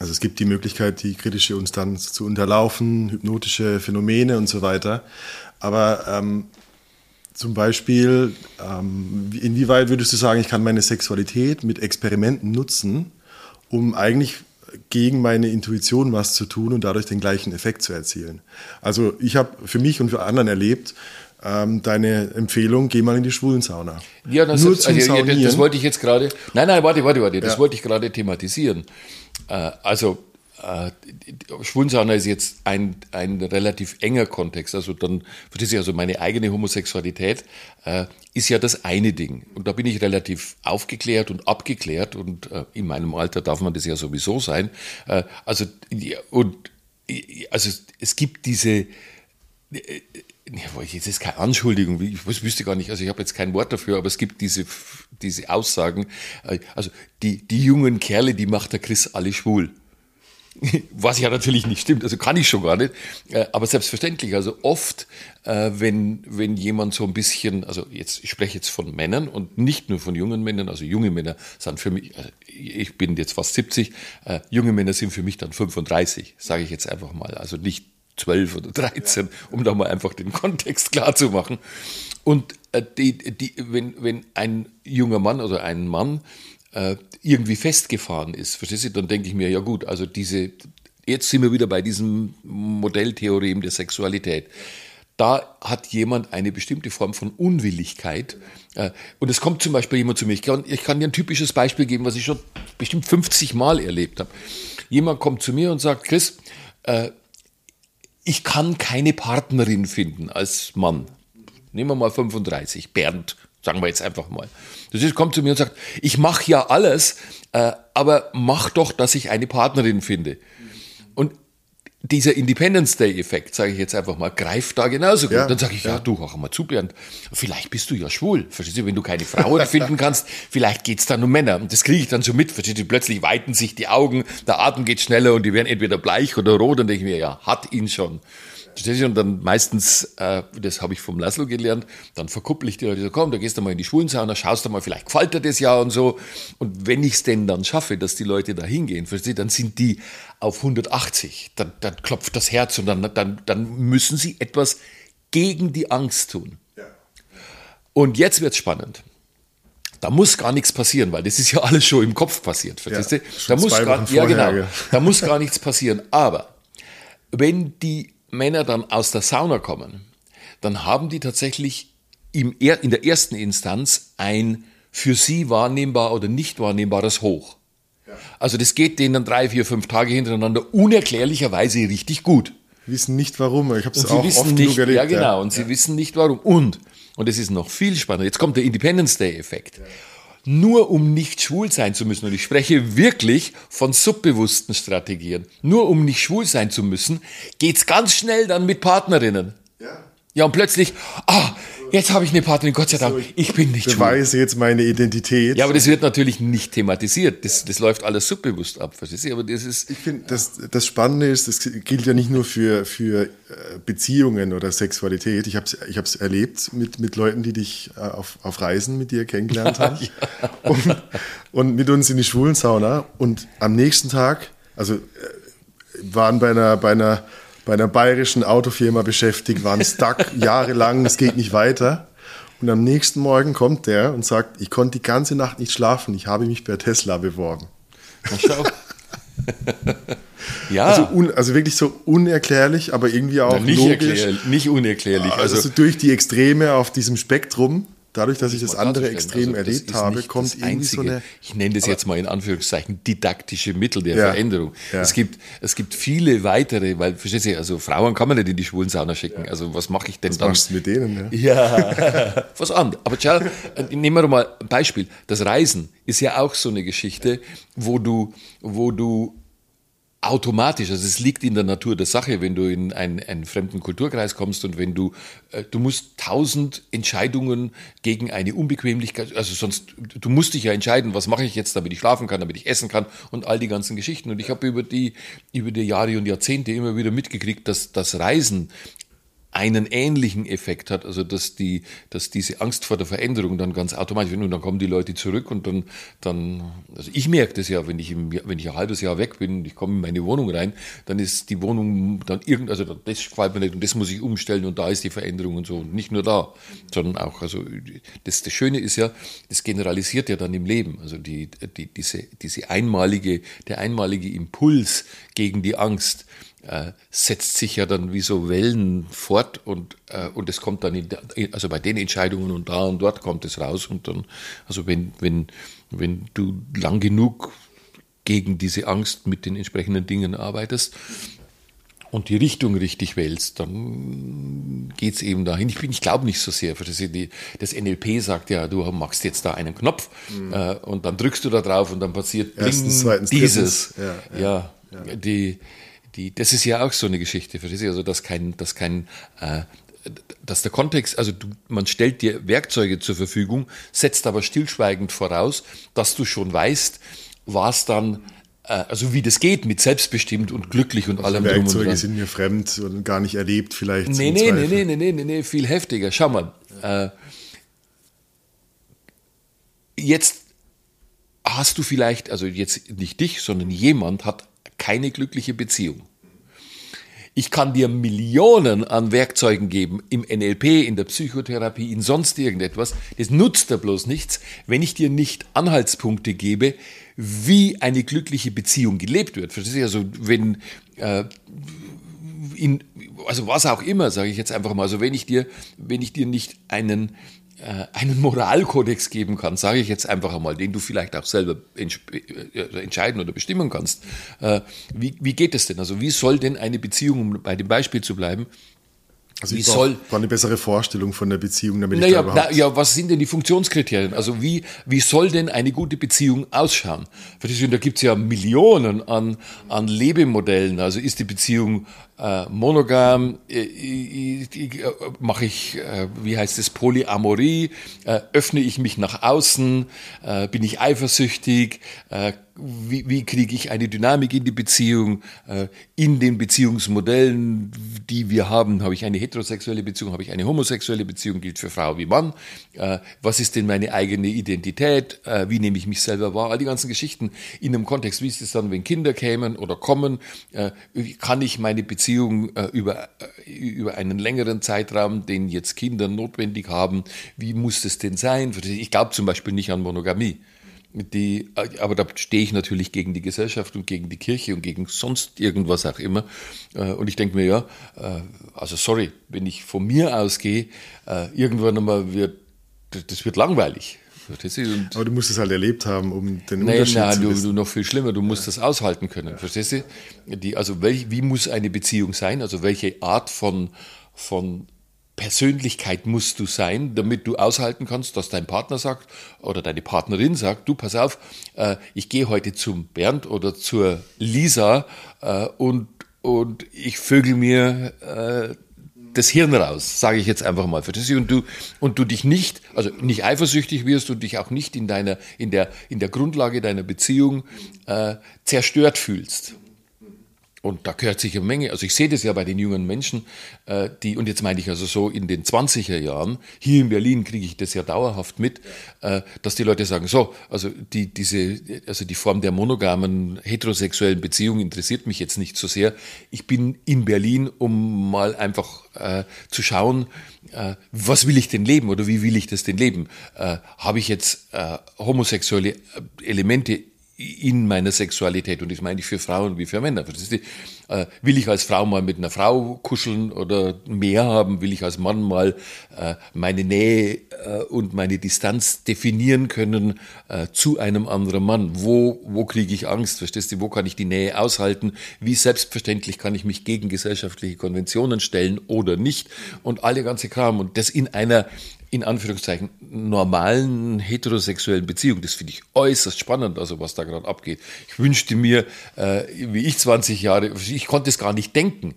also es gibt die Möglichkeit, die kritische Instanz zu unterlaufen, hypnotische Phänomene und so weiter. Aber ähm, zum Beispiel, ähm, inwieweit würdest du sagen, ich kann meine Sexualität mit Experimenten nutzen, um eigentlich gegen meine Intuition was zu tun und dadurch den gleichen Effekt zu erzielen. Also ich habe für mich und für anderen erlebt, ähm, deine Empfehlung, geh mal in die Schwulensauna. Ja, das, Nur zum also, ja, das wollte ich jetzt gerade, nein, nein, warte, warte, warte, das ja. wollte ich gerade thematisieren. Äh, also äh, Schwulensauna ist jetzt ein, ein relativ enger Kontext. Also dann, das ist also meine eigene Homosexualität äh, ist ja das eine Ding. Und da bin ich relativ aufgeklärt und abgeklärt und äh, in meinem Alter darf man das ja sowieso sein. Äh, also, und, also es gibt diese, äh, jetzt ist keine Anschuldigung, ich wüsste gar nicht, also ich habe jetzt kein Wort dafür, aber es gibt diese, diese Aussagen, äh, also die, die jungen Kerle, die macht der Chris alle schwul Was ja natürlich nicht stimmt, also kann ich schon gar nicht. Äh, aber selbstverständlich, also oft, äh, wenn, wenn jemand so ein bisschen, also jetzt, ich spreche jetzt von Männern und nicht nur von jungen Männern, also junge Männer sind für mich, also ich bin jetzt fast 70, äh, junge Männer sind für mich dann 35, sage ich jetzt einfach mal. Also nicht 12 oder 13, um da mal einfach den Kontext klar zu machen. Und die, die, wenn, wenn ein junger Mann oder ein Mann irgendwie festgefahren ist, verstehst du, dann denke ich mir, ja gut, also diese, jetzt sind wir wieder bei diesem Modelltheorem der Sexualität. Da hat jemand eine bestimmte Form von Unwilligkeit. Äh, und es kommt zum Beispiel jemand zu mir, ich kann, ich kann dir ein typisches Beispiel geben, was ich schon bestimmt 50 Mal erlebt habe. Jemand kommt zu mir und sagt, Chris, äh, ich kann keine Partnerin finden als Mann. Nehmen wir mal 35, Bernd, sagen wir jetzt einfach mal. Das ist, kommt zu mir und sagt, ich mache ja alles, äh, aber mach doch, dass ich eine Partnerin finde. Und dieser Independence Day-Effekt, sage ich jetzt einfach mal, greift da genauso gut. Ja, dann sage ich, ja, ja du, hör mal zu, Bernd, vielleicht bist du ja schwul. Verstehst du, wenn du keine Frauen finden kannst, vielleicht geht's dann um Männer. Und das kriege ich dann so mit. Verstehst du, plötzlich weiten sich die Augen, der Atem geht schneller und die werden entweder bleich oder rot. Und denke ich mir, ja, hat ihn schon. Und dann meistens, äh, das habe ich vom Laszlo gelernt, dann verkuppel ich die Leute so, komm, da gehst du mal in die Schwulensauna, schaust du mal, vielleicht gefällt dir das ja und so. Und wenn ich es denn dann schaffe, dass die Leute da hingehen, versteht, dann sind die auf 180. Dann, dann klopft das Herz und dann, dann, dann müssen sie etwas gegen die Angst tun. Ja. Und jetzt wird's spannend. Da muss gar nichts passieren, weil das ist ja alles schon im Kopf passiert. Verstehst ja, du? Da muss gar, ja, genau, da muss gar nichts passieren. Aber wenn die Männer dann aus der Sauna kommen, dann haben die tatsächlich im, in der ersten Instanz ein für sie wahrnehmbar oder nicht wahrnehmbares Hoch. Also das geht denen drei, vier, fünf Tage hintereinander unerklärlicherweise richtig gut. Wissen nicht warum, ich habe es auch oft nicht, erlebt. Ja, genau, ja. und sie wissen nicht warum. Und, und es ist noch viel spannender, jetzt kommt der Independence Day-Effekt. Nur um nicht schwul sein zu müssen, und ich spreche wirklich von subbewussten Strategien, nur um nicht schwul sein zu müssen, geht's ganz schnell dann mit Partnerinnen. Ja. Ja, und plötzlich, ah, Jetzt habe ich eine Partnerin, Gott sei Dank. So, ich bin nicht schwul. jetzt meine Identität. Ja, aber das wird natürlich nicht thematisiert. Das, das läuft alles subbewusst ab. Verstehst du? Aber das ist. Ich finde, das, das Spannende ist, das gilt ja nicht nur für, für äh, Beziehungen oder Sexualität. Ich habe es ich hab's erlebt mit, mit Leuten, die dich äh, auf, auf Reisen mit dir kennengelernt haben. ja. und, und mit uns in die Schwulensauna. Und am nächsten Tag, also äh, waren bei einer, bei einer bei einer bayerischen Autofirma beschäftigt, waren stuck jahrelang, es geht nicht weiter. Und am nächsten Morgen kommt der und sagt, ich konnte die ganze Nacht nicht schlafen, ich habe mich bei Tesla beworben. schau. ja. Also, un, also, wirklich so unerklärlich, aber irgendwie auch Na, nicht logisch. Erklär, nicht unerklärlich. Also, also durch die Extreme auf diesem Spektrum dadurch, dass ich das andere extrem also, erlebt habe, kommt irgendwie einzige, so eine. Ich nenne das jetzt mal in Anführungszeichen didaktische Mittel der ja, Veränderung. Ja. Es gibt es gibt viele weitere, weil verstehst du, also Frauen kann man nicht in die schwulen Sauna schicken. Ja. Also was mache ich denn was dann? Was machst du mit denen? Ja, ja was an. Aber schau, äh, nehmen wir mal ein Beispiel. Das Reisen ist ja auch so eine Geschichte, wo du wo du automatisch, also es liegt in der Natur der Sache, wenn du in einen, einen fremden Kulturkreis kommst und wenn du, äh, du musst tausend Entscheidungen gegen eine Unbequemlichkeit, also sonst, du musst dich ja entscheiden, was mache ich jetzt, damit ich schlafen kann, damit ich essen kann und all die ganzen Geschichten. Und ich habe über die, über die Jahre und Jahrzehnte immer wieder mitgekriegt, dass das Reisen einen ähnlichen Effekt hat, also dass die, dass diese Angst vor der Veränderung dann ganz automatisch, und dann kommen die Leute zurück und dann, dann, also ich merke das ja, wenn ich im, wenn ich ein halbes Jahr weg bin ich komme in meine Wohnung rein, dann ist die Wohnung dann irgend, also das gefällt mir nicht und das muss ich umstellen und da ist die Veränderung und so. Und nicht nur da, sondern auch, also das, das Schöne ist ja, das generalisiert ja dann im Leben, also die, die, diese, diese einmalige, der einmalige Impuls gegen die Angst, äh, setzt sich ja dann wie so Wellen fort und, äh, und es kommt dann, in, also bei den Entscheidungen und da und dort kommt es raus und dann, also wenn, wenn, wenn du lang genug gegen diese Angst mit den entsprechenden Dingen arbeitest und die Richtung richtig wählst, dann geht es eben dahin. Ich, ich glaube nicht so sehr, für das, das NLP sagt ja, du machst jetzt da einen Knopf mhm. äh, und dann drückst du da drauf und dann passiert Erstens, zweitens, dieses. Ja, ja, ja, Die, die, das ist ja auch so eine Geschichte, verstehst du? Also, dass kein, dass kein, äh, dass der Kontext, also du, man stellt dir Werkzeuge zur Verfügung, setzt aber stillschweigend voraus, dass du schon weißt, was dann äh, also wie das geht mit selbstbestimmt und glücklich und allem Die drum und Werkzeuge dran. sind mir fremd und gar nicht erlebt vielleicht. Nee, nee, Zweifel. nee, nee, nee, nee, nee, viel heftiger. Schau mal. Äh, jetzt hast du vielleicht, also jetzt nicht dich, sondern jemand hat keine glückliche Beziehung. Ich kann dir Millionen an Werkzeugen geben im NLP, in der Psychotherapie, in sonst irgendetwas. Das nutzt dir bloß nichts, wenn ich dir nicht Anhaltspunkte gebe, wie eine glückliche Beziehung gelebt wird. Verstehst du? Also wenn äh, in, also was auch immer, sage ich jetzt einfach mal. Also wenn ich dir, wenn ich dir nicht einen einen Moralkodex geben kann, sage ich jetzt einfach einmal, den du vielleicht auch selber äh, entscheiden oder bestimmen kannst. Äh, wie, wie geht es denn? Also wie soll denn eine Beziehung, um bei dem Beispiel zu bleiben, Also wie ich soll brauche eine bessere Vorstellung von der Beziehung, damit ich naja, da überhaupt... na, ja, was sind denn die Funktionskriterien? Also wie, wie soll denn eine gute Beziehung ausschauen? Verstehst du? Und Da gibt's ja Millionen an, an Lebemodellen. Also ist die Beziehung äh, monogam, äh, äh, mache ich, äh, wie heißt es, Polyamorie, äh, öffne ich mich nach außen, äh, bin ich eifersüchtig, wie, wie kriege ich eine Dynamik in die Beziehung, in den Beziehungsmodellen, die wir haben, habe ich eine heterosexuelle Beziehung, habe ich eine homosexuelle Beziehung, gilt für Frau wie Mann, was ist denn meine eigene Identität, wie nehme ich mich selber wahr, all die ganzen Geschichten in einem Kontext, wie ist es dann, wenn Kinder kämen oder kommen, kann ich meine Beziehung äh, über, äh, über einen längeren Zeitraum, den jetzt Kinder notwendig haben, wie muss das denn sein? Ich glaube zum Beispiel nicht an Monogamie. Die, aber da stehe ich natürlich gegen die Gesellschaft und gegen die Kirche und gegen sonst irgendwas auch immer. Äh, Und ich denke mir, ja, äh, also sorry, wenn ich von mir ausgehe, äh, irgendwann einmal wird, das wird langweilig. Verstehst du? Und Aber du musst es halt erlebt haben, um den Nein, Unterschied nein, zu du, wissen. du noch viel schlimmer, du musst das aushalten können, verstehst du? Die, also welch, wie muss eine Beziehung sein? Also welche Art von, von Persönlichkeit musst du sein, damit du aushalten kannst, dass dein Partner sagt oder deine Partnerin sagt, du pass auf, äh, ich gehe heute zum Bernd oder zur Lisa äh, und, und ich vögel mir äh, das Hirn raus, sage ich jetzt einfach mal. Verstehst du? Und du, und du dich nicht, also nicht eifersüchtig wirst und dich auch nicht in deiner, in der, in der Grundlage deiner Beziehung äh, zerstört fühlst. Und da gehört sich eine Menge, also ich sehe das ja bei den jungen Menschen, äh, die, und jetzt meine ich also so in den 20er Jahren, hier in Berlin kriege ich das ja dauerhaft mit, äh, dass die Leute sagen, so, also die, diese, also die Form der monogamen heterosexuellen Beziehung interessiert mich jetzt nicht so sehr. Ich bin in Berlin, um mal einfach äh, zu schauen, äh, was will ich denn leben oder wie will ich das denn leben? Äh, Habe ich jetzt äh, homosexuelle Elemente in meiner Sexualität und das meine ich für Frauen wie für Männer. Du? Äh, will ich als Frau mal mit einer Frau kuscheln oder mehr haben? Will ich als Mann mal äh, meine Nähe äh, und meine Distanz definieren können äh, zu einem anderen Mann? Wo, wo kriege ich Angst? Verstehst du? Wo kann ich die Nähe aushalten? Wie selbstverständlich kann ich mich gegen gesellschaftliche Konventionen stellen oder nicht? Und alle ganze Kram. Und das in einer in Anführungszeichen normalen heterosexuellen Beziehung. Das finde ich äußerst spannend, also was da gerade abgeht. Ich wünschte mir, äh, wie ich 20 Jahre, ich konnte es gar nicht denken.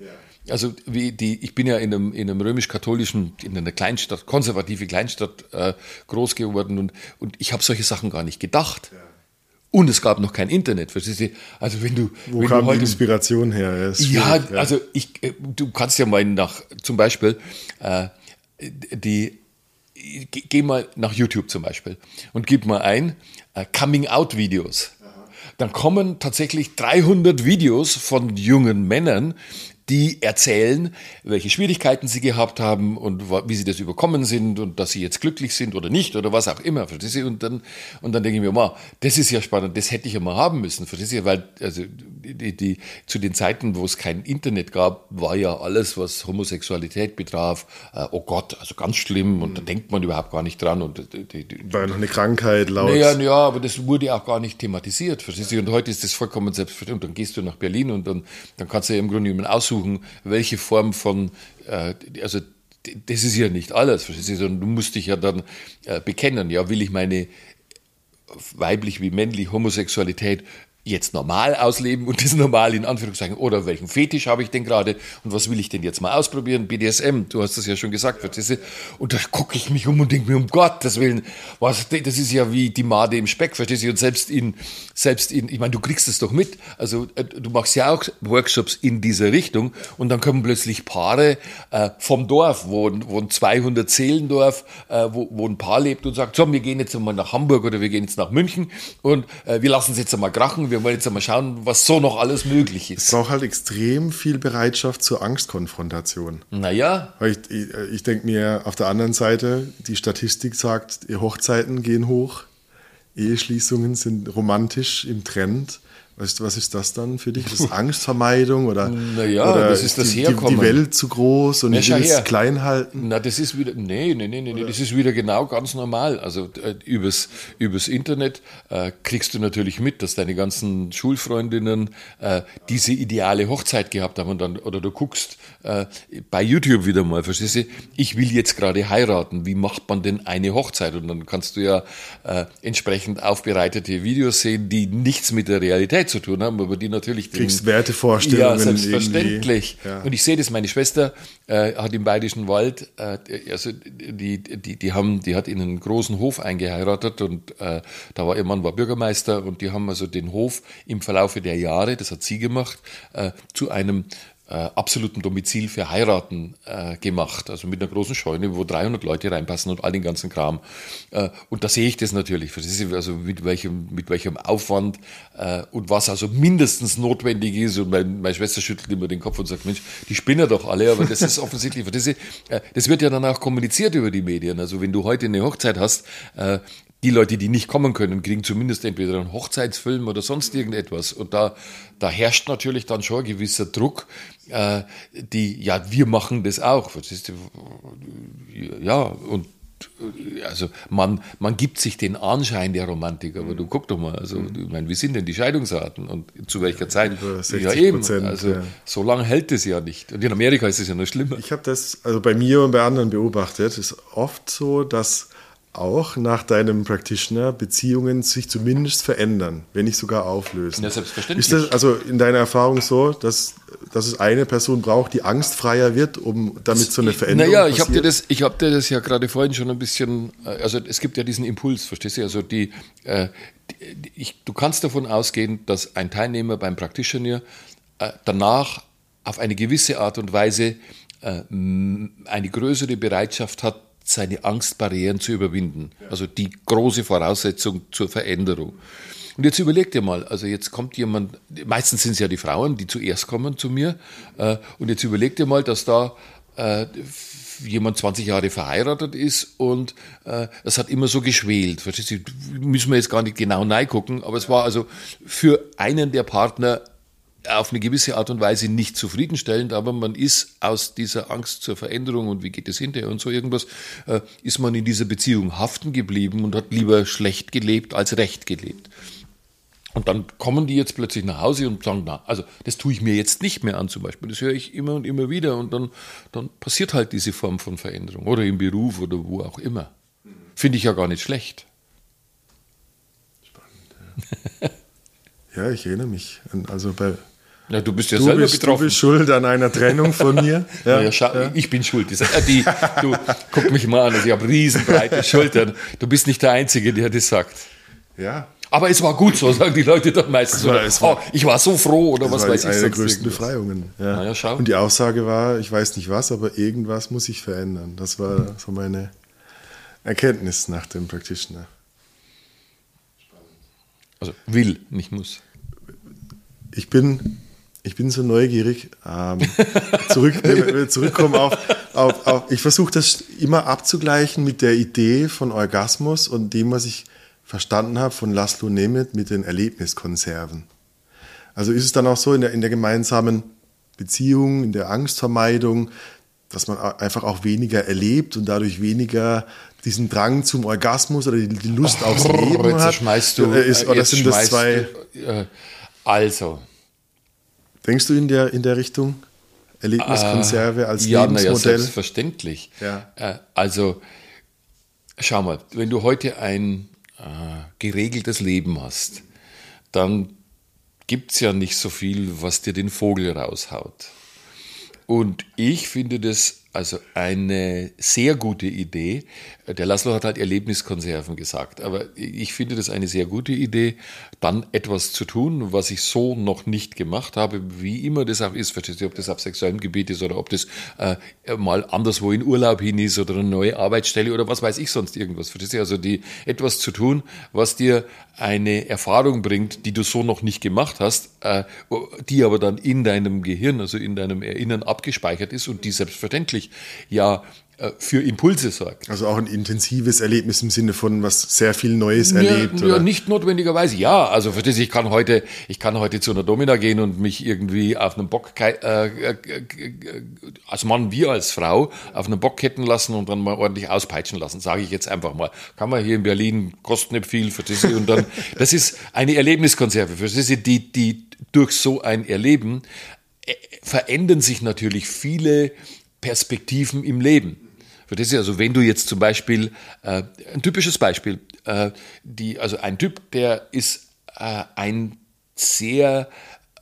Also wie die, ich bin ja in einem, in einem römisch-katholischen, in einer Kleinstadt, konservative Kleinstadt äh, groß geworden und, und ich habe solche Sachen gar nicht gedacht. Und es gab noch kein Internet, verstehst du? Also wenn du, Wo wenn kam du die heute Inspiration her? Ja, ja, also ich, äh, du kannst ja mal nach, zum Beispiel, äh, die, geh mal nach YouTube zum Beispiel und gib mal ein äh, Coming-out-Videos. Dann kommen tatsächlich 300 Videos von jungen Männern, die erzählen, welche Schwierigkeiten sie gehabt haben und wie sie das überkommen sind und dass sie jetzt glücklich sind oder nicht oder was auch immer. Und dann, und dann denke ich mir, wow, das ist ja spannend, das hätte ich ja mal haben müssen. Weil also die, die, zu den Zeiten, wo es kein Internet gab, war ja alles, was Homosexualität betraf, äh, oh Gott, also ganz schlimm und da denkt man überhaupt gar nicht dran. Und die, die, die, War ja noch eine Krankheit laut. naja, ja, aber das wurde auch gar nicht thematisiert? Und heute ist das vollkommen selbstverständlich. Und dann gehst du nach Berlin und dann, dann kannst du ja im Grunde genommen aussuchen, welche Form von, äh, also das ist ja nicht alles, verstehst du? Sondern du musst dich ja dann äh, bekennen. Ja, will ich meine weiblich wie männlich Homosexualität jetzt normal ausleben und das normal in Anführungszeichen oder welchen Fetisch habe ich denn gerade und was will ich denn jetzt mal ausprobieren? BDSM, du hast das ja schon gesagt, du? Und da gucke ich mich um und denke mir, um Gottes Willen, was, das ist ja wie die Made im Speck, verstehst du? Und selbst in, selbst in, ich meine, du kriegst es doch mit, also äh, du machst ja auch Workshops in dieser Richtung und dann kommen plötzlich Paare äh, vom Dorf, wo, wo ein 200 Seelendorf, äh, wo, wo ein Paar lebt und sagt, so, wir gehen jetzt mal nach Hamburg oder wir gehen jetzt nach München und äh, wir lassen es jetzt einmal krachen, wir wollen jetzt einmal schauen, was so noch alles möglich ist. Es braucht halt extrem viel Bereitschaft zur Angstkonfrontation. Naja. Ich, ich, ich denke mir auf der anderen Seite, die Statistik sagt, Hochzeiten gehen hoch, Eheschließungen sind romantisch im Trend. Weißt du, was ist das dann für dich? Das ist Angstvermeidung oder, Naja, oder das ist das die, Herkommen. die Welt zu groß und ich will es klein halten? Na, das ist wieder, nee, nee, nee, nee, nee das ist wieder genau ganz normal. Also äh, übers, übers Internet äh, kriegst du natürlich mit, dass deine ganzen Schulfreundinnen äh, diese ideale Hochzeit gehabt haben und dann, oder du guckst äh, bei YouTube wieder mal, verstehst du, ich will jetzt gerade heiraten, wie macht man denn eine Hochzeit? Und dann kannst du ja äh, entsprechend aufbereitete Videos sehen, die nichts mit der Realität zu tun haben, aber die natürlich den- Kriegst Wertevorstellungen Ja, selbstverständlich. ja. Und ich sehe das, meine Schwester äh, hat im Bayerischen Wald, äh, also die, die, die haben, die hat in einen großen Hof eingeheiratet und äh, da war ihr Mann war Bürgermeister und die haben also den Hof im Verlaufe der Jahre, das hat sie gemacht, äh, zu einem äh, absoluten Domizil für Heiraten äh, gemacht, also mit einer großen Scheune, wo 300 Leute reinpassen und all den ganzen Kram. Äh, und da sehe ich das natürlich, du, also mit welchem, mit welchem Aufwand äh, und was also mindestens notwendig ist. Und mein, meine Schwester schüttelt immer den Kopf und sagt, Mensch, die spinnen doch alle, aber das ist offensichtlich, verstehst du, äh, das wird ja dann auch kommuniziert über die Medien. Also wenn du heute eine Hochzeit hast, äh, die Leute, die nicht kommen können, kriegen zumindest entweder einen Hochzeitsfilm oder sonst irgendetwas. Und da, da herrscht natürlich dann schon ein gewisser Druck, äh, die, ja, wir machen das auch. Verstehst du? Ja, und also man, man gibt sich den Anschein der Romantik, aber du guck doch mal, also ich meine, wie sind denn die Scheidungsraten und zu welcher Zeit? über 60 ja eben, also ja. so lange hält es ja nicht. Und in Amerika ist es ja noch schlimmer. Ich habe das also bei mir und bei anderen beobachtet. Es ist oft so, dass auch nach deinem Practitioner Beziehungen sich zumindest verändern, wenn nicht sogar auflösen. Ja, selbstverständlich. Ist das also in deiner Erfahrung so, dass, dass es eine Person braucht, die angstfreier wird, um damit so eine Veränderung Naja, ich habe dir, das- ich hab dir das ja gerade vorhin schon ein bisschen, äh, also es gibt ja diesen Impuls, verstehst du? Also die, äh, die, ich, du kannst davon ausgehen, dass ein Teilnehmer beim Practitioner äh, danach auf eine gewisse Art und Weise äh, eine größere Bereitschaft hat, seine Angstbarrieren zu überwinden. Also die große Voraussetzung zur Veränderung. Und jetzt überleg dir mal, also jetzt kommt jemand, meistens sind es ja die Frauen, die zuerst kommen zu mir, äh, und jetzt überleg dir mal, dass da äh, jemand 20 Jahre verheiratet ist und äh, es hat immer so geschwelt. Verstehst du? Müssen wir jetzt gar nicht genau gucken, aber es war also für einen der Partner auf eine gewisse Art und Weise nicht zufriedenstellend, aber man ist aus dieser Angst zur Veränderung und wie geht es hinterher und so irgendwas, äh, ist man in dieser Beziehung haften geblieben und hat lieber schlecht gelebt als recht gelebt. Und dann kommen die jetzt plötzlich nach Hause und sagen, na, also das tue ich mir jetzt nicht mehr an zum Beispiel. Das höre ich immer und immer wieder und dann, dann passiert halt diese Form von Veränderung oder im Beruf oder wo auch immer. Finde ich ja gar nicht schlecht. Ja, ich erinnere mich. Also bei, Ja, du bist ja du, selber bist, du betroffen. bist schuld an einer Trennung von mir. Ja, ja, schau, Ich bin schuld. Die, äh, die, du, guck mich mal an, also ich habe riesenbreite Schultern. Du bist nicht der Einzige, der das sagt. ja. Aber es war gut so, sagen die Leute dann meistens. war- war- oh, ich war so froh oder Das was weiß ich. eine der größten irgendwas. Befreiungen. Ja. Na ja. Und die Aussage war, ich weiß nicht was, aber irgendwas muss sich verändern. Das war so meine Erkenntnis nach dem Practitioner. Also will, nicht muss. Ich bin, ich bin so neugierig. Ähm, zurück, zurückkommen auf, auf, auf ich versuche das immer abzugleichen mit der Idee von Orgasmus und dem, was ich verstanden habe von Laszlo Nemeth mit den Erlebniskonserven. Also ist es dann auch so in der, in der gemeinsamen Beziehung, in der Angstvermeidung, dass man einfach auch weniger erlebt und dadurch weniger diesen Drang zum Orgasmus oder die, Lust aufs Leben jetzt hat? schmeißt du. Äh, Ist, oder sind das zwei? Du, äh, also. Denkst du in der, in der Richtung? Erlebniskonserve als Äh, ja, Lebensmodell? selbstverständlich. Ja. Äh, also, schau mal, wenn du heute ein äh, geregeltes Leben hast, dann gibt es ja nicht so viel, was dir den Vogel raushaut. Und ich finde das also eine sehr gute Idee. Der Laszlo hat halt Erlebniskonserven gesagt, aber ich finde das eine sehr gute Idee, dann etwas zu tun, was ich so noch nicht gemacht habe, wie immer das auch ist. Verstehst du, ob das auf sexuellem Gebiet ist oder ob das äh, mal anderswo in Urlaub hin ist oder eine neue Arbeitsstelle oder was weiß ich sonst irgendwas. Verstehst du, also die, etwas zu tun, was dir eine Erfahrung bringt, die du so noch nicht gemacht hast, äh, die aber dann in deinem Gehirn, also in deinem Erinnern abgespeichert ist und die selbstverständlich ja für Impulse sorgt. Also auch ein intensives Erlebnis im Sinne von was sehr viel Neues erlebt. Ja, ja nicht notwendigerweise. Ja, also für das ich kann heute, ich kann heute zu einer Domina gehen und mich irgendwie auf einem Bock äh, äh, als Mann wie als Frau auf einem Bock ketten lassen und dann mal ordentlich auspeitschen lassen, sage ich jetzt einfach mal. Kann man hier in Berlin kostet nicht viel für das und dann das ist eine Erlebniskonserve für das die die durch so ein Erleben äh, verändern sich natürlich viele Perspektiven im Leben. Das ist also, wenn du jetzt zum Beispiel, äh, ein typisches Beispiel, äh, die, also ein Typ, der ist äh, ein sehr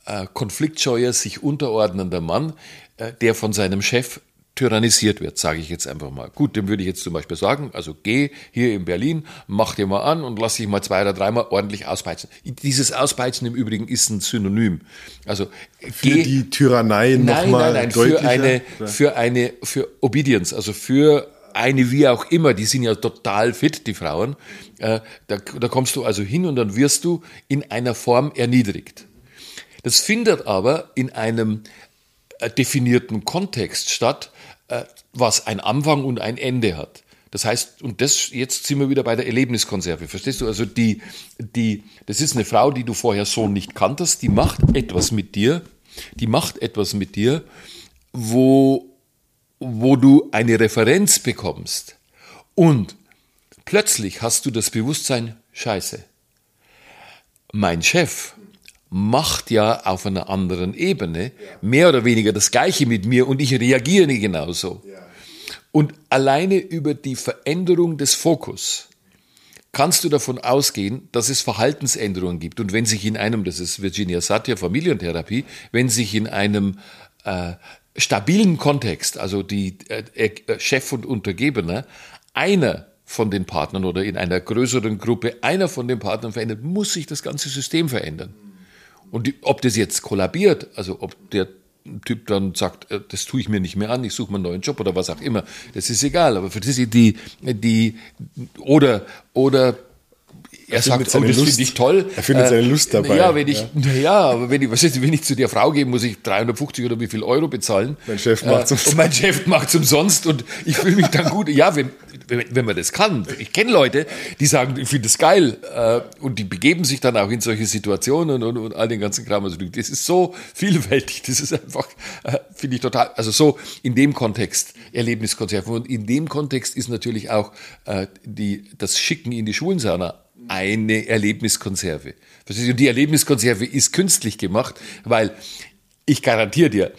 äh, konfliktscheuer, sich unterordnender Mann, äh, der von seinem Chef tyrannisiert wird, sage ich jetzt einfach mal. Gut, dem würde ich jetzt zum Beispiel sagen, also geh hier in Berlin, mach dir mal an und lass dich mal zwei oder dreimal ordentlich auspeitschen. Dieses Auspeitschen im Übrigen ist ein Synonym. Also für geh, die Tyrannei nochmal Nein, nein, nein, für eine, für eine, für Obedience, also für eine wie auch immer, die sind ja total fit, die Frauen. Äh, da, da kommst du also hin und dann wirst du in einer Form erniedrigt. Das findet aber in einem äh, definierten Kontext statt, was ein Anfang und ein Ende hat. Das heißt, und das, jetzt sind wir wieder bei der Erlebniskonserve. Verstehst du? Also die, die, das ist eine Frau, die du vorher so nicht kanntest, die macht etwas mit dir, die macht etwas mit dir, wo, wo du eine Referenz bekommst. Und plötzlich hast du das Bewusstsein, scheiße. Mein Chef macht ja auf einer anderen Ebene mehr oder weniger das Gleiche mit mir und ich reagiere genauso. Und alleine über die Veränderung des Fokus kannst du davon ausgehen, dass es Verhaltensänderungen gibt. Und wenn sich in einem, das ist Virginia Satya Familientherapie, wenn sich in einem äh, stabilen Kontext, also die äh, äh Chef und Untergebener, einer von den Partnern oder in einer größeren Gruppe einer von den Partnern verändert, muss sich das ganze System verändern. Und die, ob das jetzt kollabiert, also ob der Typ dann sagt, äh, das tue ich mir nicht mehr an, ich suche mir einen neuen Job oder was auch immer, das ist egal. Aber für das die, die, oder, oder er, er sagt, oh, das finde ich toll. Er findet seine Lust dabei. Ja, wenn ich, ja, ja aber wenn ich, was ist, wenn ich zu der Frau gehe, muss ich 350 oder wie viel Euro bezahlen. Mein Chef macht äh, Und mein Chef macht es umsonst und ich fühle mich dann gut. Ja, wenn, wenn, wenn man das kann. Ich kenne Leute, die sagen, ich finde das geil äh, und die begeben sich dann auch in solche Situationen und, und all den ganzen Kram. Also das ist so vielfältig, das ist einfach, äh, finde ich total, also so in dem Kontext Erlebniskonserven und in dem Kontext ist natürlich auch äh, die, das Schicken in die Schwulensauna eine Erlebniskonserve. Und die Erlebniskonserve ist künstlich gemacht, weil ich garantiere dir,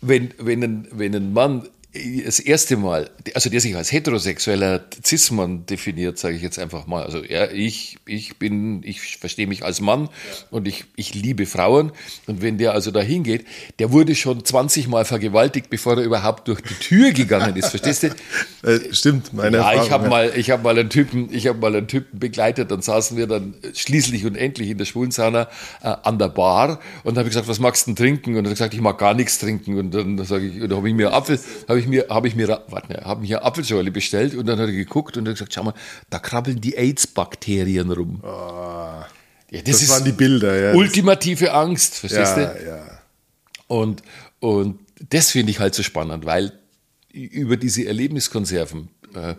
wenn, wenn, ein, wenn ein Mann das erste Mal, also der sich als heterosexueller Cis-Mann definiert, sage ich jetzt einfach mal. Also ja, ich, ich bin, ich verstehe mich als Mann und ich, ich liebe Frauen. Und wenn der also da hingeht, der wurde schon 20 Mal vergewaltigt, bevor er überhaupt durch die Tür gegangen ist. Verstehst du? Äh, stimmt, meine Ja, Erfahrung, ich habe ja. mal, ich habe mal einen Typen, ich habe mal einen Typen begleitet, dann saßen wir dann schließlich und endlich in der Schwulensauna äh, an der Bar und habe gesagt, was magst du denn trinken? Und er hat gesagt, ich mag gar nichts trinken. Und dann sage ich, da habe ich mir Apfel, habe ich ich mir, habe ich mir, warte, habe mir Apfelschorle bestellt und dann hat er geguckt und hat gesagt, schau mal, da krabbeln die AIDS-Bakterien rum. Oh, ja, das, das waren die Bilder, ja. Ultimative Angst, verstehst ja, du? Ja. Und, und das finde ich halt so spannend, weil über diese Erlebniskonserven äh,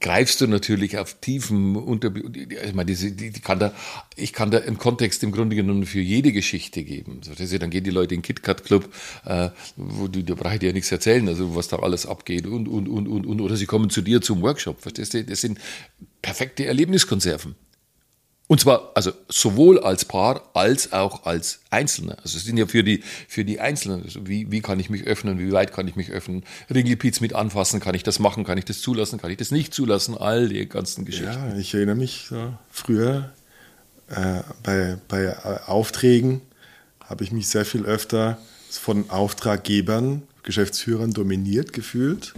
greifst du natürlich auf tiefen unter ich meine diese, die, die kann da ich kann da einen Kontext im Grunde genommen für jede Geschichte geben. So, das dann gehen die Leute in den KitKat Club äh, wo du da brauche ich dir ja nichts erzählen also was da alles abgeht und und und und und oder sie kommen zu dir zum Workshop verstehst du? Das sind perfekte Erlebniskonserven und zwar also sowohl als Paar als auch als Einzelne. Also es sind ja für die, für die Einzelnen, also wie, wie kann ich mich öffnen, wie weit kann ich mich öffnen, Ringelpiez mit anfassen, kann ich das machen, kann ich das zulassen, kann ich das nicht zulassen, all die ganzen Geschichten. Ja, ich erinnere mich so früher äh, bei, bei Aufträgen habe ich mich sehr viel öfter von Auftraggebern, Geschäftsführern dominiert gefühlt.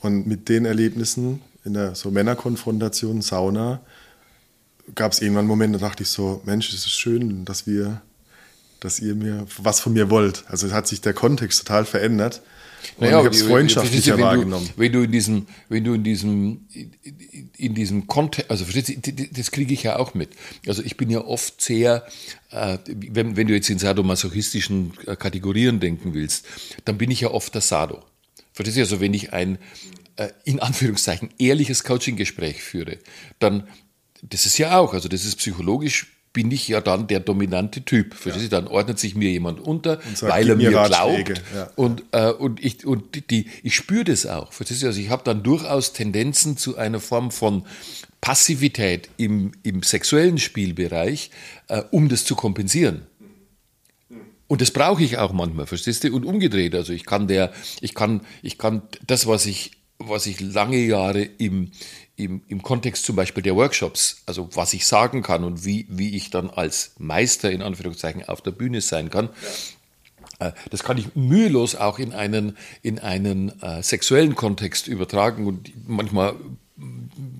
Und mit den Erlebnissen in der so Männerkonfrontation, Sauna, gab es irgendwann Momente, da dachte ich so, Mensch, es ist schön, dass wir, dass ihr mir was von mir wollt. Also hat sich der Kontext total verändert. Und naja, ich habe es freundschaftlicher wenn wahrgenommen. Du, wenn du in diesem, wenn du in diesem, in diesem Kontext, also das kriege ich ja auch mit. Also ich bin ja oft sehr, äh, wenn, wenn du jetzt in sadomasochistischen äh, Kategorien denken willst, dann bin ich ja oft der Sado. Verstehst du? Also wenn ich ein, äh, in Anführungszeichen, ehrliches Coaching-Gespräch führe, dann, das ist ja auch, also das ist psychologisch bin ich ja dann der dominante Typ. Ja. Dann ordnet sich mir jemand unter, sagt, weil er mir, mir glaubt. Ja. Und, äh, und, ich, und die, ich spüre das auch. Also ich habe dann durchaus Tendenzen zu einer Form von Passivität im, im sexuellen Spielbereich, äh, um das zu kompensieren. Und das brauche ich auch manchmal, verstehst du? Und umgedreht. Also ich kann der, ich kann, ich kann das, was ich, was ich lange Jahre im, im, im Kontext zum Beispiel der Workshops, also was ich sagen kann und wie, wie ich dann als Meister in Anführungszeichen auf der Bühne sein kann, äh, das kann ich mühelos auch in einen, in einen äh, sexuellen Kontext übertragen und manchmal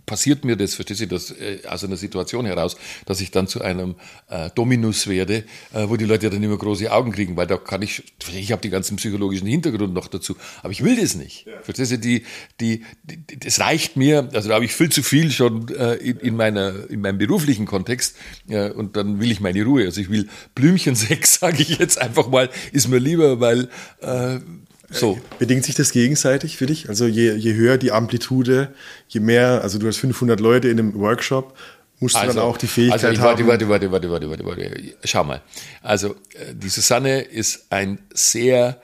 passiert mir das, verstehst du, das, äh, aus einer Situation heraus, dass ich dann zu einem äh, Dominus werde, äh, wo die Leute dann immer große Augen kriegen, weil da kann ich, ich habe die ganzen psychologischen Hintergrund noch dazu, aber ich will das nicht. Ja. Verstehst du, die, die, die, das reicht mir, also da habe ich viel zu viel schon äh, in, in, meiner, in meinem beruflichen Kontext äh, und dann will ich meine Ruhe. Also ich will Blümchensex, sage ich jetzt einfach mal, ist mir lieber, weil äh, so. Bedingt sich das gegenseitig für dich? Also je, je höher die Amplitude, je mehr, also du hast 500 Leute in einem Workshop, musst also, du dann also, auch die Fähigkeit also ich, haben. Warte, warte, warte, warte, warte, warte. Schau mal. Also äh, die Susanne ist ein sehr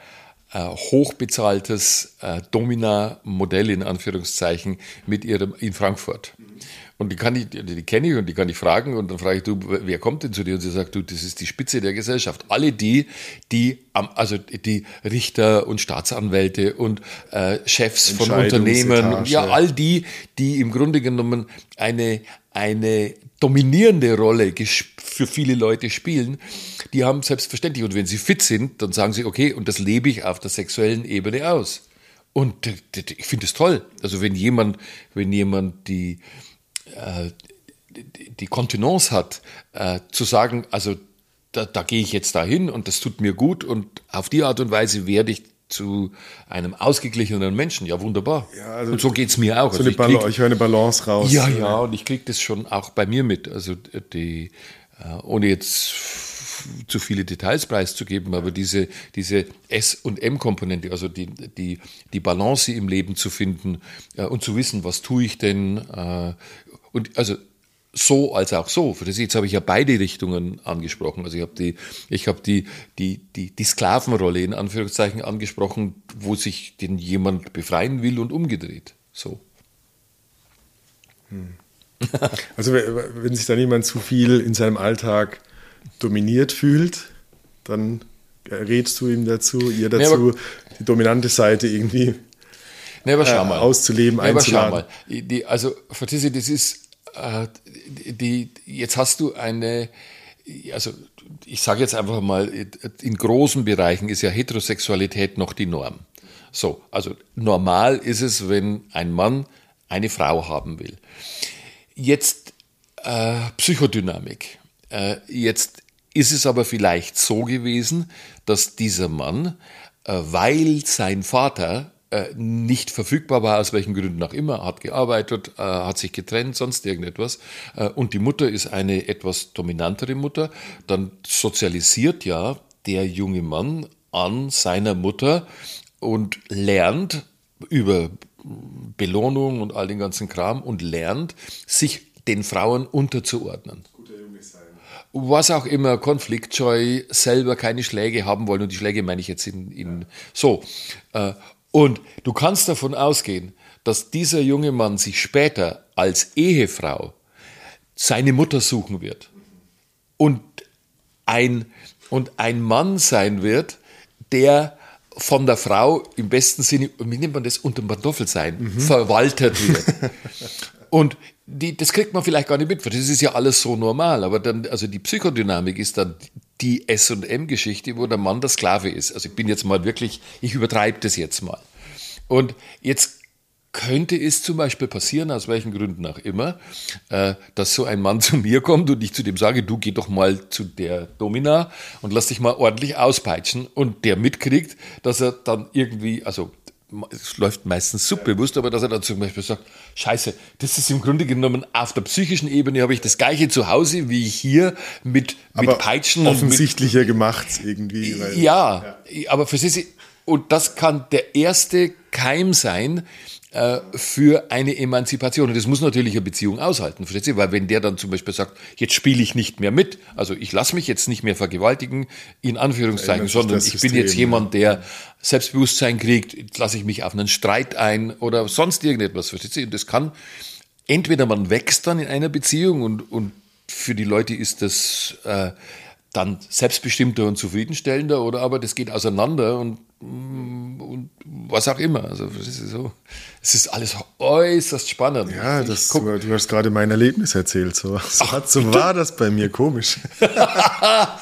äh, hochbezahltes äh, Domina-Modell in Anführungszeichen mit ihrem in Frankfurt. Und die kann ich, die kenne ich und die kann ich fragen und dann frage ich, du, wer kommt denn zu dir? Und sie sagt, du, das ist die Spitze der Gesellschaft. Alle die, die, also die Richter und Staatsanwälte und äh, Chefs von Unternehmen, ja, all die, die im Grunde genommen eine, eine dominierende Rolle für viele Leute spielen, die haben selbstverständlich, und wenn sie fit sind, dann sagen sie, okay, und das lebe ich auf der sexuellen Ebene aus. Und ich finde es toll. Also wenn jemand, wenn jemand die, äh, die Kontenance hat, äh, zu sagen, also da, da gehe ich jetzt dahin und das tut mir gut und auf die Art und Weise werde ich zu einem ausgeglichenen Menschen. Ja, wunderbar. Ja, also und so geht es mir auch. So also ich, krieg, ich höre eine Balance raus. Ja, ja, und ich kriege das schon auch bei mir mit. Also die, äh, ohne jetzt zu viele Details preiszugeben, aber diese, diese S- und M-Komponente, also die, die, die Balance im Leben zu finden äh, und zu wissen, was tue ich denn, äh, und also so als auch so. Für das jetzt habe ich ja beide Richtungen angesprochen. Also ich habe die, ich habe die, die, die, die Sklavenrolle in Anführungszeichen angesprochen, wo sich denn jemand befreien will und umgedreht. So. Hm. Also wenn sich dann jemand zu viel in seinem Alltag dominiert fühlt, dann rätst du ihm dazu, ihr dazu, nee, die dominante Seite irgendwie nee, aber schau äh, mal. auszuleben, nee, einzuladen. Aber schau mal. Die, also, du, das ist, äh, die, jetzt hast du eine, also ich sage jetzt einfach mal, in großen Bereichen ist ja Heterosexualität noch die Norm. So, also normal ist es, wenn ein Mann eine Frau haben will. Jetzt äh, Psychodynamik. Äh, jetzt ist es aber vielleicht so gewesen, dass dieser Mann, äh, weil sein Vater äh, nicht verfügbar war, aus welchen Gründen auch immer, hat gearbeitet, äh, hat sich getrennt, sonst irgendetwas. Äh, und die Mutter ist eine etwas dominantere Mutter. Dann sozialisiert ja der junge Mann an seiner Mutter und lernt über Belohnung und all den ganzen Kram und lernt, sich den Frauen unterzuordnen was auch immer, konfliktscheu, selber keine Schläge haben wollen. Und die Schläge meine ich jetzt in, in so. Und du kannst davon ausgehen, dass dieser junge Mann sich später als Ehefrau seine Mutter suchen wird und ein, und ein Mann sein wird, der von der Frau im besten Sinne, wie nennt man das, unter dem Pantoffelsein, mhm. verwaltet wird. Und die, das kriegt man vielleicht gar nicht mit, weil das ist ja alles so normal. Aber dann, also die Psychodynamik ist dann die S&M-Geschichte, wo der Mann der Sklave ist. Also ich bin jetzt mal wirklich, ich übertreibe das jetzt mal. Und jetzt könnte es zum Beispiel passieren, aus welchen Gründen auch immer, äh, dass so ein Mann zu mir kommt und ich zu dem sage, du geh doch mal zu der Domina und lass dich mal ordentlich auspeitschen und der mitkriegt, dass er dann irgendwie, also es läuft meistens subbewusst, aber dass er dann zum Beispiel sagt, scheiße, das ist im Grunde genommen auf der psychischen Ebene habe ich das gleiche zu Hause wie hier mit, mit Peitschen. Offensichtlicher gemacht irgendwie. Weil, ja, ja, aber für sie, und das kann der erste Keim sein, äh, für eine Emanzipation. Und das muss natürlich eine Beziehung aushalten, versteht ihr? Weil wenn der dann zum Beispiel sagt, jetzt spiele ich nicht mehr mit, also ich lasse mich jetzt nicht mehr vergewaltigen, in Anführungszeichen, sondern ich bin jetzt jemand, der Selbstbewusstsein kriegt, lasse ich mich auf einen Streit ein oder sonst irgendetwas, versteht ihr? Und das kann, entweder man wächst dann in einer Beziehung und, und für die Leute ist das äh, dann selbstbestimmter und zufriedenstellender oder aber das geht auseinander und, und was auch immer. Also es ist so, es ist alles äußerst spannend. Ja, das, du, du hast gerade mein Erlebnis erzählt. So, so, Ach, so war das bei mir komisch. ja,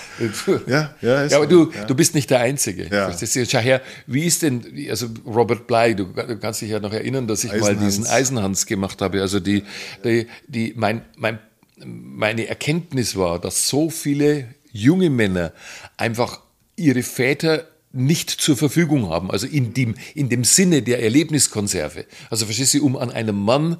ja, ja, aber du, ja. du bist nicht der Einzige. Ja. Schau her, wie ist denn, also Robert Bly, du, du kannst dich ja noch erinnern, dass ich Eisenhans. mal diesen Eisenhans gemacht habe. Also die, die, die mein, mein meine Erkenntnis war, dass so viele junge Männer einfach ihre Väter nicht zur Verfügung haben, also in dem, in dem Sinne der Erlebniskonserve. Also verstehst du, um an einem Mann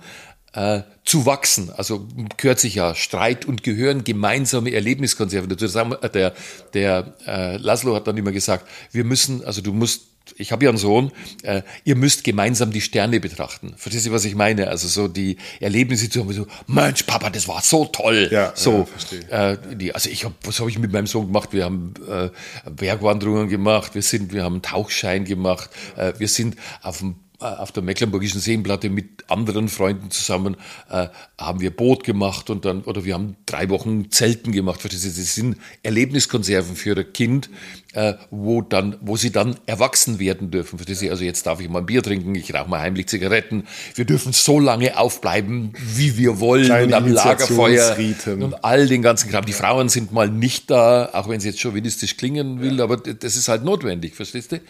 äh, zu wachsen, also gehört sich ja Streit und gehören gemeinsame Erlebniskonserve dazu. Der, der äh, Laszlo hat dann immer gesagt, wir müssen, also du musst ich habe ja einen Sohn, äh, ihr müsst gemeinsam die Sterne betrachten. Verstehst du, was ich meine? Also so die Erlebnisse zu haben, so, Mensch, Papa, das war so toll. Ja, so, ja, äh, die, also ich habe, was habe ich mit meinem Sohn gemacht? Wir haben äh, Bergwanderungen gemacht, wir sind, wir haben einen Tauchschein gemacht, äh, wir sind auf dem auf der Mecklenburgischen Seenplatte mit anderen Freunden zusammen äh, haben wir Boot gemacht und dann oder wir haben drei Wochen Zelten gemacht. Das sind Erlebniskonserven für ein Kind, äh, wo dann, wo sie dann erwachsen werden dürfen. Also jetzt darf ich mal ein Bier trinken, ich rauche mal heimlich Zigaretten. Wir dürfen so lange aufbleiben, wie wir wollen Kleine und am Lagerfeuer und all den ganzen Kram. Die Frauen sind mal nicht da, auch wenn es jetzt chauvinistisch klingen will, aber das ist halt notwendig, verstehst du?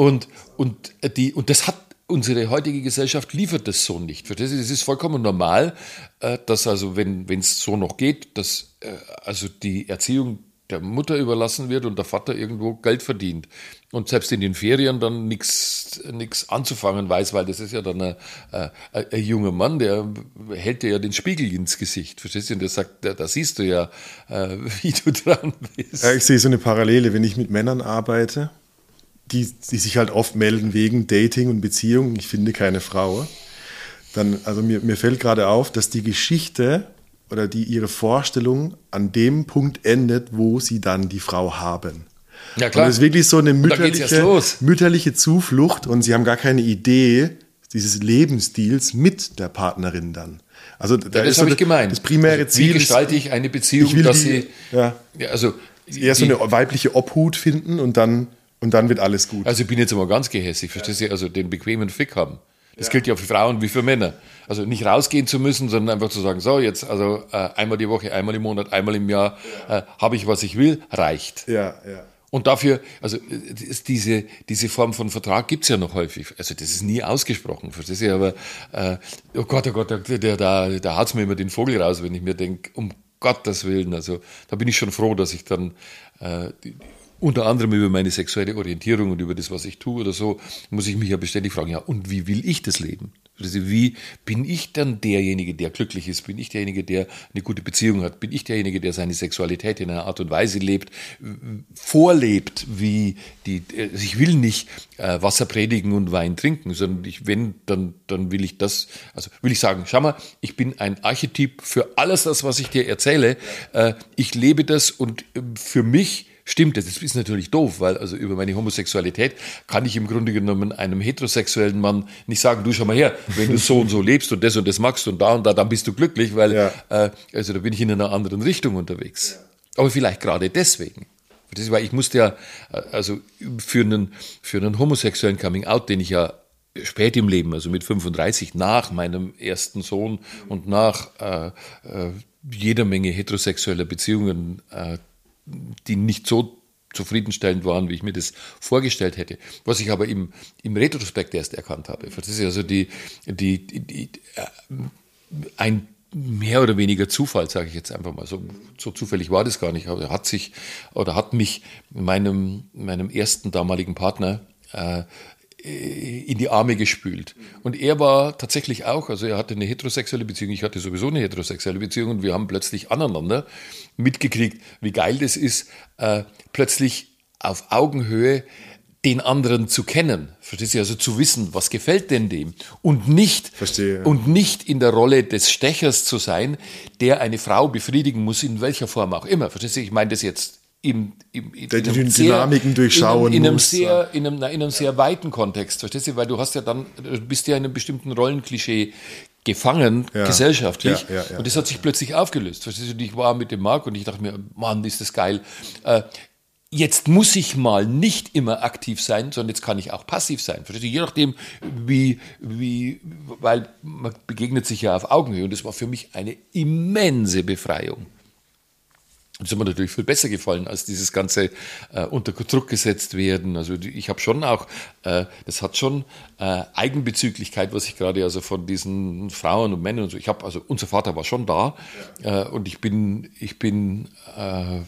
Und, und, die, und das hat unsere heutige Gesellschaft liefert das so nicht. Das ist vollkommen normal, äh, dass also, wenn es so noch geht, dass äh, also die Erziehung der Mutter überlassen wird und der Vater irgendwo Geld verdient und selbst in den Ferien dann nichts anzufangen weiß, weil das ist ja dann ein, ein, ein, junger Mann, der hält dir ja den Spiegel ins Gesicht, verstehst du? Und der sagt, da, da siehst du ja, äh, wie du dran bist. Ja, ich sehe so eine Parallele, wenn ich mit Männern arbeite, die, die sich halt oft melden wegen Dating und Beziehung, ich finde keine Frau, dann, also mir, mir fällt gerade auf, dass die Geschichte oder die ihre Vorstellung an dem Punkt endet, wo sie dann die Frau haben. Ja, klar. Und das ist wirklich so eine mütterliche, mütterliche Zuflucht und sie haben gar keine Idee dieses Lebensstils mit der Partnerin dann. Also da ja, das habe ich gemeint. Das primäre Ziel Wie gestalte ich eine Beziehung, ich dass die, sie ja, also eher so eine weibliche Obhut finden und dann und dann wird alles gut. Also ich bin jetzt mal ganz gehässig, verstehst du? Also den bequemen Fick haben. Das ja. gilt ja für Frauen wie für Männer. Also nicht rausgehen zu müssen, sondern einfach zu sagen, so jetzt also äh, einmal die Woche, einmal im Monat, einmal im Jahr äh, habe ich, was ich will, reicht. Ja, ja. Und dafür, also diese, diese Form von Vertrag gibt's ja noch häufig. Also das ist nie ausgesprochen, verstehst du? Aber äh, oh Gott, oh Gott, der, der, da, da hat's mir immer den Vogel raus, wenn ich mir denke, um Gottes Willen. Also da bin ich schon froh, dass ich dann äh, unter anderem über meine sexuelle Orientierung und über das, was ich tue oder so, muss ich mich ja beständig fragen, ja, und wie will ich das leben? Also wie bin ich dann derjenige, der glücklich ist? Bin ich derjenige, der eine gute Beziehung hat? Bin ich derjenige, der seine Sexualität in einer Art und Weise lebt, vorlebt, wie die, also ich will nicht äh, Wasser predigen und Wein trinken, sondern ich, wenn, dann, dann will ich das, also will ich sagen, schau mal, ich bin ein Archetyp für alles das, was ich dir erzähle. Äh, ich lebe das und äh, für mich stimmt das. Das ist natürlich doof, weil also über meine Homosexualität kann ich im Grunde genommen einem heterosexuellen Mann nicht sagen, du schau mal her, wenn du so und so lebst und das und das magst und da und da, dann bist du glücklich, weil ja. äh, also da bin ich in einer anderen Richtung unterwegs. Ja. Aber vielleicht gerade deswegen. Das ist, weil ich musste ja, äh, also für einen, für einen homosexuellen Coming-out, den ich ja spät im Leben, also mit 35, nach meinem ersten Sohn und nach äh, äh, jeder Menge heterosexueller Beziehungen, äh, die nicht so zufriedenstellend waren, wie ich mir das vorgestellt hätte. Was ich aber im, im Retrospekt erst erkannt habe. Das ist also die, die, die, die äh, ein mehr oder weniger Zufall, sage ich jetzt einfach mal. So, so zufällig war das gar nicht. Aber er hat sich oder hat mich meinem, meinem ersten damaligen Partner äh, in die Arme gespült. Und er war tatsächlich auch, also er hatte eine heterosexuelle Beziehung, ich hatte sowieso eine heterosexuelle Beziehung und wir haben plötzlich aneinander mitgekriegt, wie geil das ist, äh, plötzlich auf Augenhöhe den anderen zu kennen. Verstehst du? Also zu wissen, was gefällt denn dem? Und nicht, Verstehe. und nicht in der Rolle des Stechers zu sein, der eine Frau befriedigen muss, in welcher Form auch immer. Verstehst du? Ich meine das jetzt im, im, in, der die Dynamiken durchschauen in einem, in einem muss. sehr, in einem, na, in einem sehr weiten Kontext, verstehst du? Weil du hast ja dann, du bist ja in einem bestimmten Rollenklischee gefangen, Ja. gesellschaftlich. Ja, ja, ja, und das hat sich plötzlich aufgelöst. Verstehst du? Ich war mit dem Marc und ich dachte mir, Mann, ist das geil. Äh, jetzt muss ich mal nicht immer aktiv sein, sondern jetzt kann ich auch passiv sein. Verstehst du? Je nachdem, wie, wie, weil man begegnet sich ja auf Augenhöhe und das war für mich eine immense Befreiung. Das hat mir natürlich viel besser gefallen als dieses ganze äh, unter Druck gesetzt werden. Also ich habe schon auch, äh, das hat schon äh, Eigenbezüglichkeit, was ich gerade also von diesen Frauen und Männern und so. Ich habe also unser Vater war schon da äh, und ich bin, ich bin äh,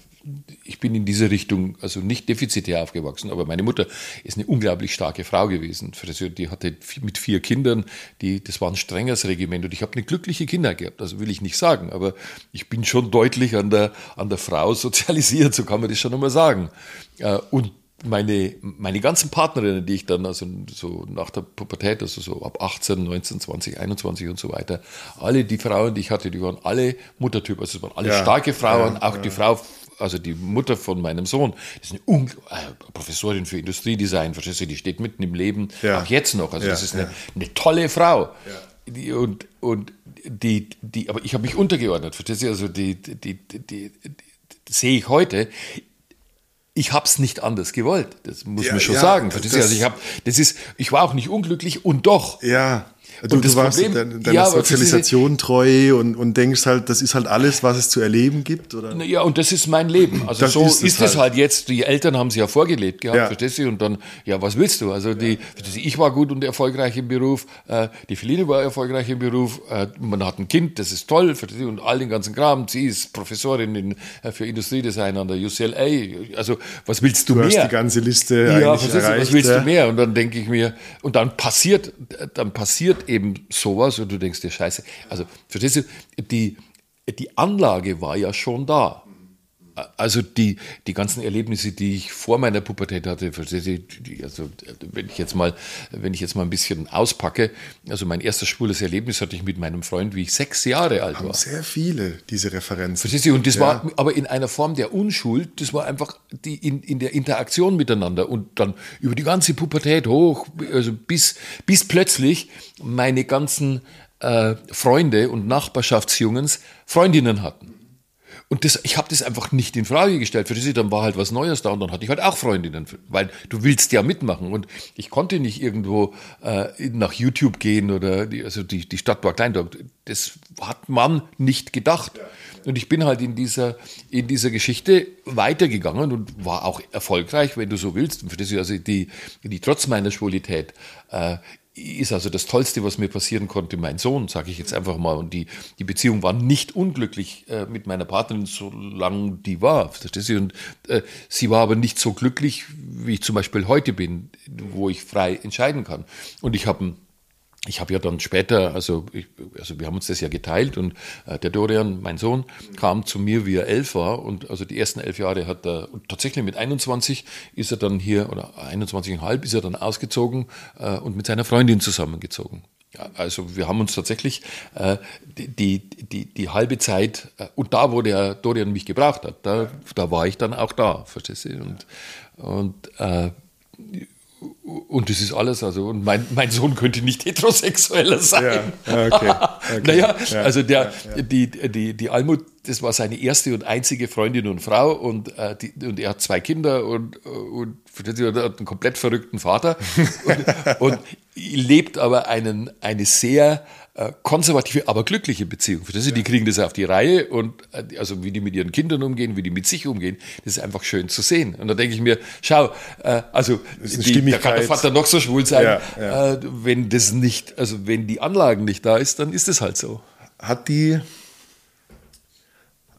ich bin in diese Richtung also nicht defizitär aufgewachsen, aber meine Mutter ist eine unglaublich starke Frau gewesen. Die hatte mit vier Kindern, die, das war ein strenges Regiment und ich habe eine glückliche Kinder gehabt, also will ich nicht sagen, aber ich bin schon deutlich an der, an der Frau sozialisiert, so kann man das schon einmal sagen. Äh, Und meine, meine ganzen Partnerinnen, die ich dann also so nach der Pubertät, also so ab 18, 19, 20, 21 und so weiter, alle die Frauen, die ich hatte, die waren alle Muttertyp, also es waren alle Ja, starke Frauen, ja, auch die Frau, also die Mutter von meinem Sohn, ist eine Ung äh, Professorin für Industriedesign, verstehst du, die steht mitten im Leben, Ja. auch jetzt noch, also Ja, das ist eine, ja. eine tolle Frau. Die, und, und die, die, aber ich habe mich untergeordnet, verstehst du, also die, die, die, die, die, sehe ich heute, ich habe es nicht anders gewollt. Das muss Ja, man schon ja, sagen. Das- Also ich habe, das ist, ich war auch nicht unglücklich und doch. Ja. Du, Und das du warst Problem- deiner ja, Sozialisation treu und, und denkst halt, das ist halt alles, was es zu erleben gibt, oder? Ja, und das ist mein Leben. Also Das so ist ist, es es halt. halt. jetzt. Die Eltern haben es ja vorgelebt gehabt, Ja. verstehst du? Und dann, ja, was willst du? Also die, du, ich war gut und erfolgreich im Beruf, äh, die Feline war erfolgreich im Beruf, äh, man hat ein Kind, das ist toll, verstehst du? Und all den ganzen Kram. Sie ist Professorin in, äh, für Industriedesign an der UCLA. Also was willst du, Du hast mehr? die ganze Liste Ja, eigentlich verstehst du, erreicht. was willst ja. du mehr? Und dann denke ich mir, und dann passiert, dann passiert eben sowas und du denkst dir, scheiße, also verstehst du, die, die Anlage war ja schon da. Also die, die ganzen Erlebnisse, die ich vor meiner Pubertät hatte, verstehst du, also wenn ich jetzt mal, wenn ich jetzt mal ein bisschen auspacke, also mein erstes schwules Erlebnis hatte ich mit meinem Freund, wie ich sechs Jahre alt war. Sehr viele, diese Referenzen. Verstehst du? Und das Ja. war aber in einer Form der Unschuld, das war einfach die in, in der Interaktion miteinander und dann über die ganze Pubertät hoch, also bis, bis plötzlich meine ganzen äh, Freunde und Nachbarschaftsjungens Freundinnen hatten. Und das, ich habe das einfach nicht in Frage gestellt. Für das dann war halt was Neues da und dann hatte ich halt auch Freundinnen, weil du willst ja mitmachen. Und ich konnte nicht irgendwo äh, nach YouTube gehen oder die, also die, die Stadt war klein. Das hat man nicht gedacht. Und ich bin halt in dieser, in dieser Geschichte weitergegangen und war auch erfolgreich, wenn du so willst. Für das also die, die trotz meiner Schwulität äh, ist also das Tollste, was mir passieren konnte, mein Sohn, sage ich jetzt einfach mal. Und die, die Beziehung war nicht unglücklich äh, mit meiner Partnerin, solange die war. Verstehst du? Und äh, sie war aber nicht so glücklich, wie ich zum Beispiel heute bin, wo ich frei entscheiden kann. Und ich habe ich habe ja dann später, also, ich, also wir haben uns das ja geteilt und äh, der Dorian, mein Sohn, kam zu mir, wie er elf war und also die ersten elf Jahre hat er, und tatsächlich mit 21 ist er dann hier, oder 21,5 ist er dann ausgezogen äh, und mit seiner Freundin zusammengezogen. Ja, also wir haben uns tatsächlich äh, die, die, die, die halbe Zeit, äh, und da, wo der Dorian mich gebraucht hat, da, da war ich dann auch da, verstehst du? Und, und äh, und das ist alles. Also, und mein, mein Sohn könnte nicht heterosexueller sein. Ja, okay. okay. naja, Ja, also der, ja. Die, die, die Almut, das war seine erste und einzige Freundin und Frau und, äh, die, und er hat zwei Kinder und, äh, und er hat einen komplett verrückten Vater und, und lebt aber einen, eine sehr konservative, aber glückliche Beziehung. Verstehst du? Die kriegen das auf die Reihe und äh, also wie die mit ihren Kindern umgehen, wie die mit sich umgehen, das ist einfach schön zu sehen. Und da denke ich mir, schau, äh, also die, da kann der. Vater noch so schwul sein, Ja, ja. Äh, wenn das nicht, also wenn die Anlagen nicht da ist, dann ist es halt so. Hat die,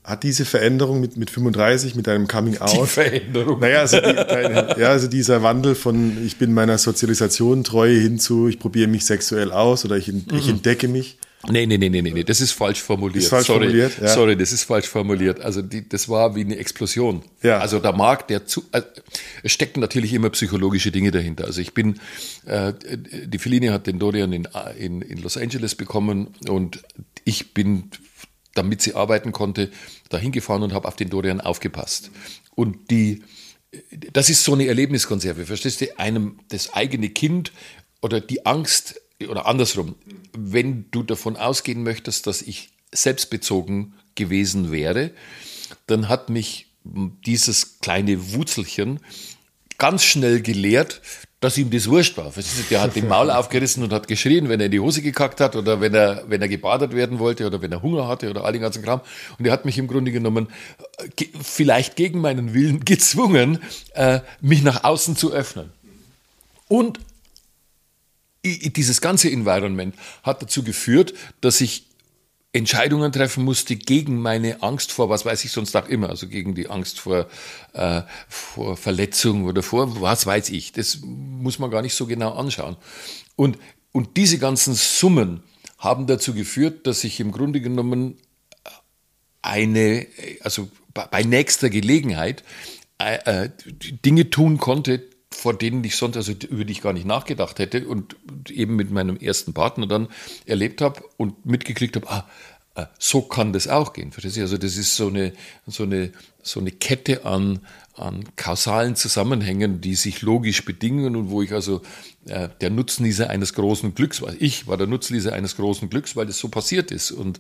hat diese Veränderung mit, mit 35, mit deinem Coming Out, Veränderung. Naja, also, die, deine, ja, also dieser Wandel von ich bin meiner Sozialisation treu hin zu ich probiere mich sexuell aus oder ich, Mhm. ich entdecke mich. Nee, nee, nee, nee, nee, das ist falsch formuliert. Ist falsch sorry, formuliert, ja. sorry, das ist falsch formuliert. Also die, das war wie eine Explosion. Ja. Also da mag der zu, also, es stecken natürlich immer psychologische Dinge dahinter. Also ich bin, äh, die Feline hat den Dorian in, in, in Los Angeles bekommen und ich bin, damit sie arbeiten konnte, dahin gefahren und habe auf den Dorian aufgepasst. Und die, das ist so eine Erlebniskonserve, verstehst du? Einem das eigene Kind oder die Angst oder andersrum, wenn du davon ausgehen möchtest, dass ich selbstbezogen gewesen wäre, dann hat mich dieses kleine Wutzelchen ganz schnell gelehrt, dass ihm das wurscht war. Verstehst du? Der hat den Maul aufgerissen und hat geschrien, wenn er in die Hose gekackt hat oder wenn er, wenn er gebadet werden wollte oder wenn er Hunger hatte oder all den ganzen Kram. Und er hat mich im Grunde genommen äh, ge- vielleicht gegen meinen Willen gezwungen, äh, mich nach außen zu öffnen. Und dieses ganze Environment hat dazu geführt, dass ich Entscheidungen treffen musste gegen meine Angst vor, was weiß ich sonst auch immer, also gegen die Angst vor, äh, vor Verletzung oder vor, was weiß ich. Das muss man gar nicht so genau anschauen. Und, und diese ganzen Summen haben dazu geführt, dass ich im Grunde genommen eine, also bei, nächster Gelegenheit äh, äh, Dinge tun konnte, vor denen ich sonst, also über die ich gar nicht nachgedacht hätte und eben mit meinem ersten Partner dann erlebt habe und mitgekriegt habe, ah, äh, so kann das auch gehen. Verstehst du? Also das ist so eine, so eine, so eine Kette an, an kausalen Zusammenhängen, die sich logisch bedingen und wo ich also äh, der Nutznießer eines großen Glücks war. Ich war der Nutznießer eines großen Glücks, weil das so passiert ist. Und,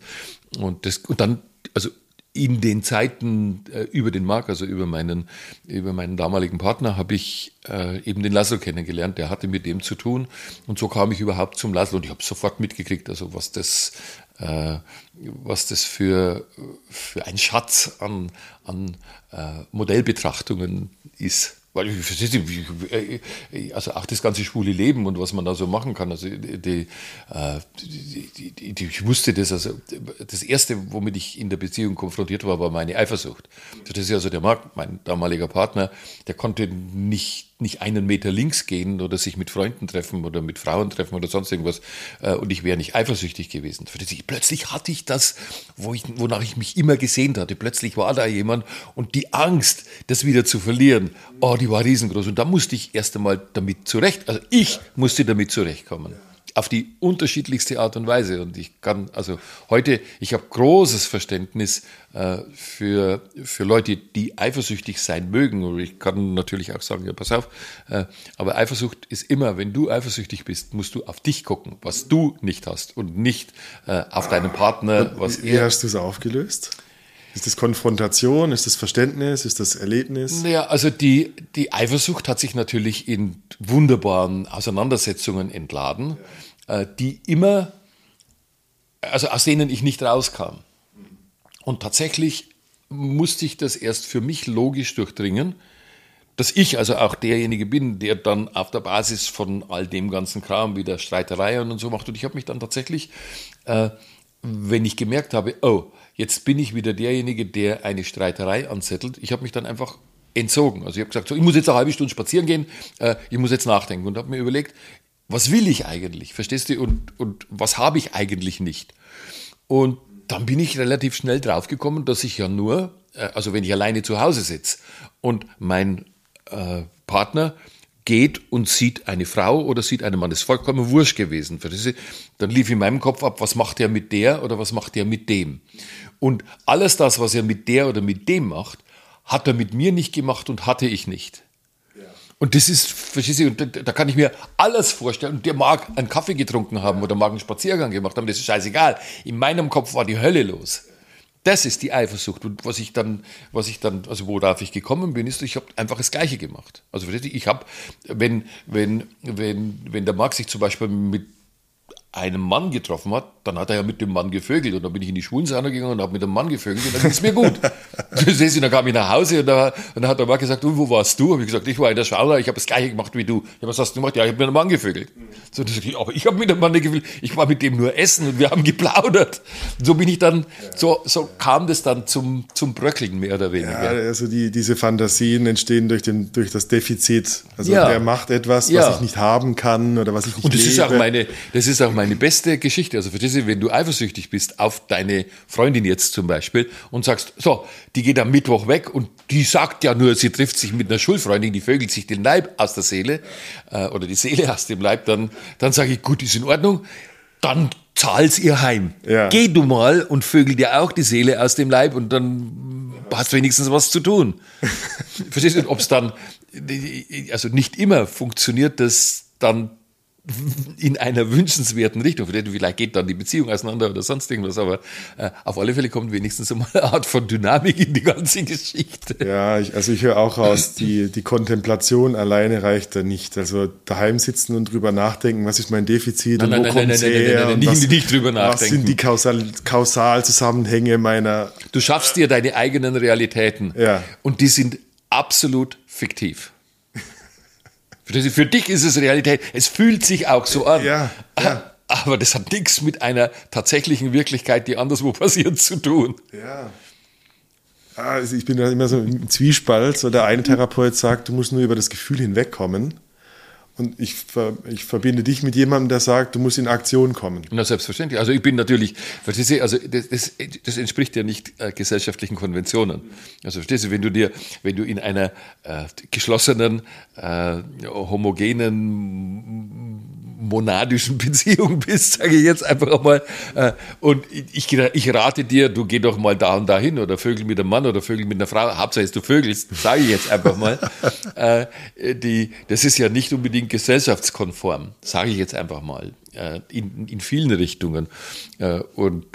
und, das, und dann, also in den Zeiten äh, über den Markt, also über meinen, über meinen damaligen Partner, habe ich äh, eben den Laszlo kennengelernt. Der hatte mit dem zu tun. Und so kam ich überhaupt zum Laszlo. Und ich habe sofort mitgekriegt, also was das, äh, was das für, für ein Schatz an, an äh, Modellbetrachtungen ist. Weil ich, verstehst du, wie- äh, also auch das ganze schwule Leben und was man da so machen kann. Also die, die, äh, die, die, die, ich wusste das, also das erste, womit ich in der Beziehung konfrontiert war, war meine Eifersucht. Das ist ja also der Marc, mein damaliger Partner, der konnte nicht, nicht einen Meter links gehen oder sich mit Freunden treffen oder mit Frauen treffen oder sonst irgendwas äh, und ich wäre nicht eifersüchtig gewesen. Plötzlich hatte ich das, wo ich, wonach ich mich immer gesehnt hatte. Plötzlich war da jemand und die Angst, das wieder zu verlieren, oh, die war riesengroß. Und da musste ich erst einmal damit zurecht, also ich musste damit zurechtkommen. Auf die unterschiedlichste Art und Weise. Und ich kann, also heute, ich habe großes Verständnis äh, für, für Leute, die eifersüchtig sein mögen. Und ich kann natürlich auch sagen, ja, pass auf, äh, aber Eifersucht ist immer, wenn du eifersüchtig bist, musst du auf dich gucken, was du nicht hast und nicht äh, auf deinen Partner, was Wie er hast du es aufgelöst? Ist das Konfrontation? Ist das Verständnis? Ist das Erlebnis? Naja, also die, die Eifersucht hat sich natürlich in wunderbaren Auseinandersetzungen entladen, äh, die immer, also aus denen ich nicht rauskam. Und tatsächlich musste ich das erst für mich logisch durchdringen, dass ich also auch derjenige bin, der dann auf der Basis von all dem ganzen Kram wieder Streitereien und so macht. Und ich habe mich dann tatsächlich, äh, wenn ich gemerkt habe, oh, jetzt bin ich wieder derjenige, der eine Streiterei anzettelt, ich habe mich dann einfach entzogen. Also ich habe gesagt, so, ich muss jetzt eine halbe Stunde spazieren gehen, äh, ich muss jetzt nachdenken und habe mir überlegt, was will ich eigentlich, verstehst du, und, und was habe ich eigentlich nicht. Und dann bin ich relativ schnell draufgekommen, dass ich ja nur, äh, also wenn ich alleine zu Hause sitze und mein äh, Partner geht und sieht eine Frau oder sieht einen Mann, das ist vollkommen wurscht gewesen. verstehst du? Dann lief in meinem Kopf ab, was macht er mit der oder was macht er mit dem. Und alles das, was er mit der oder mit dem macht, hat er mit mir nicht gemacht und hatte ich nicht. Und das ist, verstehst du, und da, da kann ich mir alles vorstellen. Und der mag einen Kaffee getrunken haben oder mag einen Spaziergang gemacht haben, das ist scheißegal. In meinem Kopf war die Hölle los. Das ist die Eifersucht. Und was ich dann, was ich dann, also worauf ich gekommen bin, ist, ich habe einfach das Gleiche gemacht. Also ich habe, wenn, wenn, wenn, wenn der Marc sich zum Beispiel mit einem Mann getroffen hat, dann hat er ja mit dem Mann gevögelt. Und dann bin ich in die Schwulensauna gegangen und habe mit dem Mann gevögelt und dann ging es mir gut. du dann kam ich nach Hause und, da, und dann hat der Mann gesagt, wo warst du? Habe ich gesagt, ich war in der Sauna, ich habe das gleiche gemacht wie du. Ja, was hast du gemacht? Ja, ich habe mit einem Mann gevögelt. So, das, aber ich habe mit dem Mann nicht gevögelt, ich war mit dem nur essen und wir haben geplaudert. So bin ich dann, so, so kam das dann zum, zum Bröckeln mehr oder weniger. Ja, also die, diese Fantasien entstehen durch, den, durch das Defizit. Also ja. der macht etwas, was ja. ich nicht haben kann oder was ich nicht Und das lebe. ist auch meine, das ist auch meine meine beste Geschichte. Also verstehst du, wenn du eifersüchtig bist auf deine Freundin jetzt zum Beispiel und sagst, so, die geht am Mittwoch weg und die sagt ja nur, sie trifft sich mit einer Schulfreundin, die vögelt sich den Leib aus der Seele äh, oder die Seele aus dem Leib, dann, dann sage ich, gut, ist in Ordnung, dann zahl's ihr heim. Ja. Geh du mal und vögel dir auch die Seele aus dem Leib und dann hast du wenigstens was zu tun. Verstehst du, ob es dann, also nicht immer funktioniert das dann in einer wünschenswerten Richtung. Vielleicht geht dann die Beziehung auseinander oder sonst irgendwas, aber äh, auf alle Fälle kommt wenigstens einmal eine Art von Dynamik in die ganze Geschichte. Ja, ich, also ich höre auch raus, die, die Kontemplation alleine reicht da nicht. Also daheim sitzen und drüber nachdenken, was ist mein Defizit nein, und wo kommt es her? Nein, nein, nicht, nicht drüber nachdenken. Was sind die Kausal Kausalzusammenhänge meiner... Du schaffst dir deine eigenen Realitäten ja. und die sind absolut fiktiv. Für dich ist es Realität. Es fühlt sich auch so an. Ja, ja. Aber das hat nichts mit einer tatsächlichen Wirklichkeit, die anderswo passiert, zu tun. Ja. Also ich bin da immer so im Zwiespalt. So der eine Therapeut sagt, du musst nur über das Gefühl hinwegkommen. Und ich, ich verbinde dich mit jemandem, der sagt, du musst in Aktion kommen. Na, selbstverständlich. Also ich bin natürlich, verstehst du, also das, das, das entspricht ja nicht äh, gesellschaftlichen Konventionen. Also verstehst du, wenn du dir, wenn du in einer äh, geschlossenen, äh, homogenen monadischen Beziehung bist, sage ich jetzt einfach mal. Äh, und ich, ich rate dir, du geh doch mal da und da hin oder Vögel mit einem Mann oder Vögel mit einer Frau. Hauptsache du vögelst, sage ich jetzt einfach mal. Äh, die, das ist ja nicht unbedingt gesellschaftskonform, sage ich jetzt einfach mal, äh, in, in vielen Richtungen. Und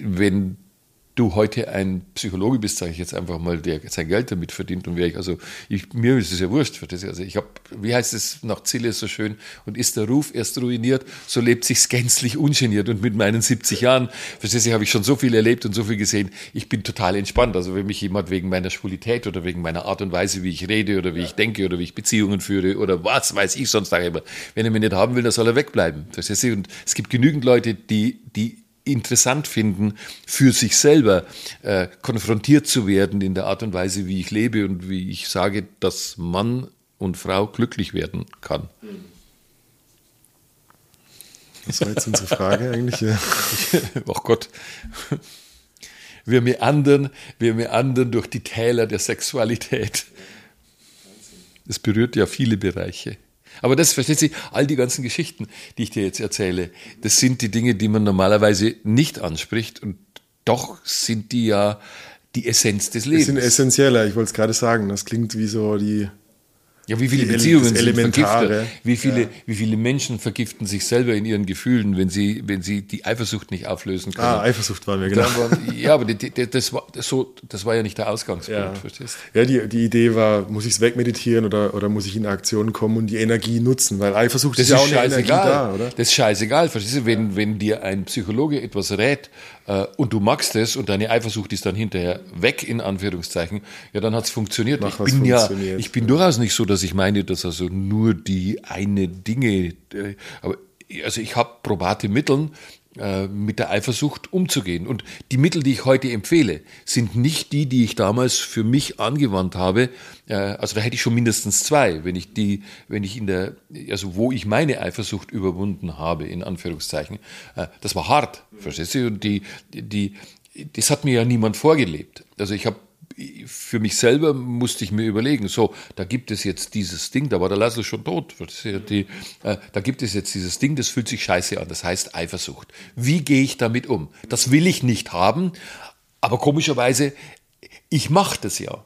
wenn du heute ein Psychologe bist, sage ich jetzt einfach mal, der sein Geld damit verdient und wäre ich, also ich, mir ist es ja wurscht. Also ich habe, wie heißt es nach Zille so schön, und ist der Ruf erst ruiniert, so lebt sich's gänzlich ungeniert und mit meinen 70 Jahren, verstehst du, habe ich schon so viel erlebt und so viel gesehen, ich bin total entspannt. Also wenn mich jemand wegen meiner Schwulität oder wegen meiner Art und Weise, wie ich rede oder wie ich denke oder wie ich Beziehungen führe oder was weiß ich sonst darüber, wenn er mich nicht haben will, dann soll er wegbleiben. Verstehst du? Und es gibt genügend Leute, die, die interessant finden, für sich selber äh, konfrontiert zu werden in der Art und Weise, wie ich lebe und wie ich sage, dass Mann und Frau glücklich werden kann. Was war jetzt unsere Frage eigentlich? Ja. Ach Gott. Wir meandern, wir meandern durch die Täler der Sexualität. Das berührt ja viele Bereiche. Aber das, versteht Sie, all die ganzen Geschichten, die ich dir jetzt erzähle, das sind die Dinge, die man normalerweise nicht anspricht und doch sind die ja die Essenz des Lebens. Das sind essentieller, ich wollte es gerade sagen. Das klingt wie so die ja, wie viele Beziehungen sind vergiftet? Wie viele, ja. wie viele Menschen vergiften sich selber in ihren Gefühlen, wenn sie, wenn sie die Eifersucht nicht auflösen können? Ah, Eifersucht waren wir, genau. Waren, ja, aber die, die, das, war, das, so, das war ja nicht der Ausgangspunkt, ja. verstehst Ja, die, die Idee war, muss ich es wegmeditieren oder, oder muss ich in Aktion kommen und die Energie nutzen? Weil Eifersucht das ist ja auch eine Energie da, oder? Das ist scheißegal, verstehst du? Wenn, wenn dir ein Psychologe etwas rät, äh, und du magst es und deine Eifersucht ist dann hinterher weg, in Anführungszeichen, ja, dann hat es funktioniert. Mach, ich bin ja, ich bin durchaus nicht so, dass ich meine, dass also nur die eine Dinge, äh, aber also ich habe probate Mittel, äh, mit der Eifersucht umzugehen. Und die Mittel, die ich heute empfehle, sind nicht die, die ich damals für mich angewandt habe. Äh, also da hätte ich schon mindestens zwei, wenn ich die, wenn ich in der, also wo ich meine Eifersucht überwunden habe, in Anführungszeichen. Äh, das war hart, verstehst du? Und die, die, das hat mir ja niemand vorgelebt. Also ich habe für mich selber musste ich mir überlegen, so, da gibt es jetzt dieses Ding, da war der Laszlo schon tot, die, äh, da gibt es jetzt dieses Ding, das fühlt sich scheiße an, das heißt Eifersucht. Wie gehe ich damit um? Das will ich nicht haben, aber komischerweise, ich mache das ja.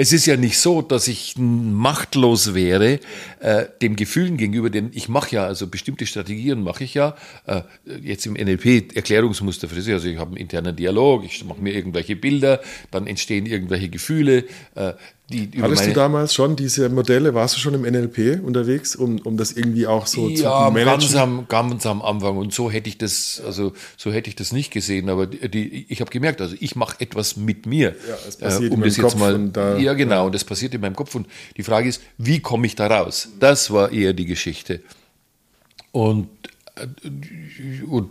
Es ist ja nicht so, dass ich machtlos wäre äh, dem Gefühlen gegenüber, denn ich mache ja, also bestimmte Strategien mache ich ja, äh, jetzt im NLP Erklärungsmuster das, also ich habe einen internen Dialog, ich mache mir irgendwelche Bilder, dann entstehen irgendwelche Gefühle, äh, die Hattest du damals schon diese Modelle, warst du schon im NLP unterwegs, um, um das irgendwie auch so ja, zu managen? Ganz am, ganz am Anfang und so hätte ich das, also so hätte ich das nicht gesehen, aber die, ich habe gemerkt, also ich mache etwas mit mir. Ja, es passiert äh, um in meinem Kopf mal, da, ja genau, ja. und das passiert in meinem Kopf und die Frage ist, wie komme ich da raus? Das war eher die Geschichte. Und, äh, und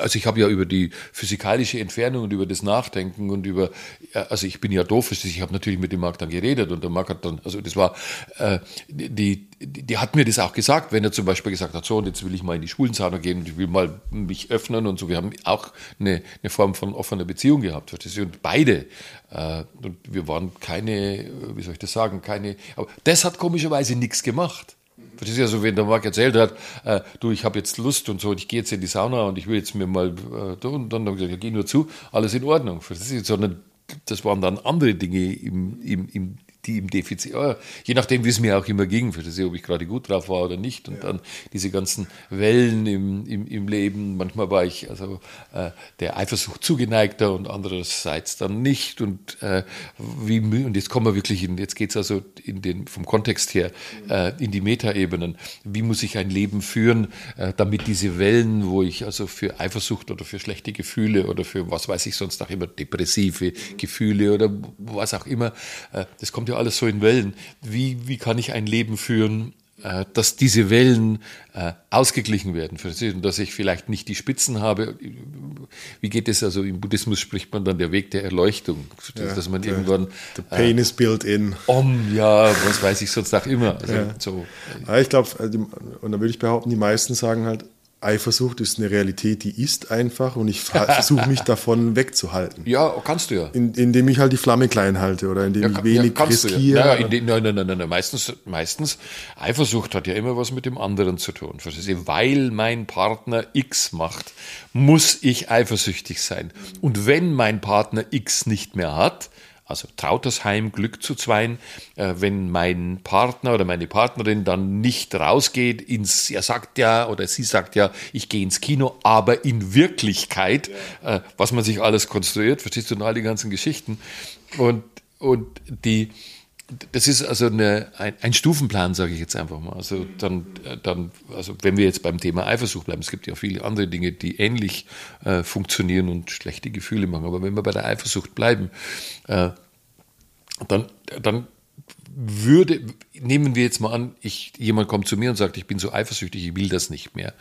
also ich habe ja über die physikalische Entfernung und über das Nachdenken und über, also ich bin ja doof, ich habe natürlich mit dem Marc dann geredet und der Marc hat dann, also das war, äh, die, die, die hat mir das auch gesagt, wenn er zum Beispiel gesagt hat, so und jetzt will ich mal in die Schwulensauna gehen und ich will mal mich öffnen und so. Wir haben auch eine, eine Form von offener Beziehung gehabt, und beide. Äh, und wir waren keine, wie soll ich das sagen, keine, aber das hat komischerweise nichts gemacht. Das ist ja so, wenn der Marc erzählt hat, äh, du, ich habe jetzt Lust und so, und ich gehe jetzt in die Sauna und ich will jetzt mir mal, äh, und dann habe ich gesagt, ja, geh nur zu, alles in Ordnung. Das, ist, sondern das waren dann andere Dinge im, im, im die im Defizit, ja, je nachdem, wie es mir auch immer ging, für das, ob ich gerade gut drauf war oder nicht. Und ja. dann diese ganzen Wellen im, im, im Leben. Manchmal war ich also äh, der Eifersucht zugeneigter und andererseits dann nicht. Und äh, wie und jetzt kommen wir wirklich in, jetzt geht es also in den, vom Kontext her äh, in die Metaebenen. Wie muss ich ein Leben führen, äh, damit diese Wellen, wo ich also für Eifersucht oder für schlechte Gefühle oder für was weiß ich sonst auch immer, depressive Gefühle oder was auch immer, äh, das kommt ja ja alles so in Wellen. Wie, wie kann ich ein Leben führen, äh, dass diese Wellen äh, ausgeglichen werden, und dass ich vielleicht nicht die Spitzen habe. Wie geht es also? Im Buddhismus spricht man dann der Weg der Erleuchtung, ja, dass man der, irgendwann the pain äh, is built in. Om, ja, was weiß ich sonst auch immer. Also, ja. so. ich glaube, und da würde ich behaupten, die meisten sagen halt, Eifersucht ist eine Realität, die ist einfach und ich versuche mich davon wegzuhalten. Ja, kannst du ja. In, indem ich halt die Flamme klein halte oder indem ja, ich wenig ja, riskiere. Ja. Naja, de, nein, nein, nein, nein, Meistens, meistens, Eifersucht hat ja immer was mit dem anderen zu tun. Weil mein Partner X macht, muss ich eifersüchtig sein. Und wenn mein Partner X nicht mehr hat, also traut das Heim, Glück zu zweien, äh, wenn mein Partner oder meine Partnerin dann nicht rausgeht ins, er sagt ja oder sie sagt ja, ich gehe ins Kino, aber in Wirklichkeit, äh, was man sich alles konstruiert, verstehst du, und all die ganzen Geschichten. Und, und die, das ist also eine, ein, ein, Stufenplan, sage ich jetzt einfach mal. Also dann, dann, also wenn wir jetzt beim Thema Eifersucht bleiben, es gibt ja viele andere Dinge, die ähnlich äh, funktionieren und schlechte Gefühle machen. Aber wenn wir bei der Eifersucht bleiben, äh, dann, dann würde, nehmen wir jetzt mal an, ich, jemand kommt zu mir und sagt, ich bin so eifersüchtig, ich will das nicht mehr.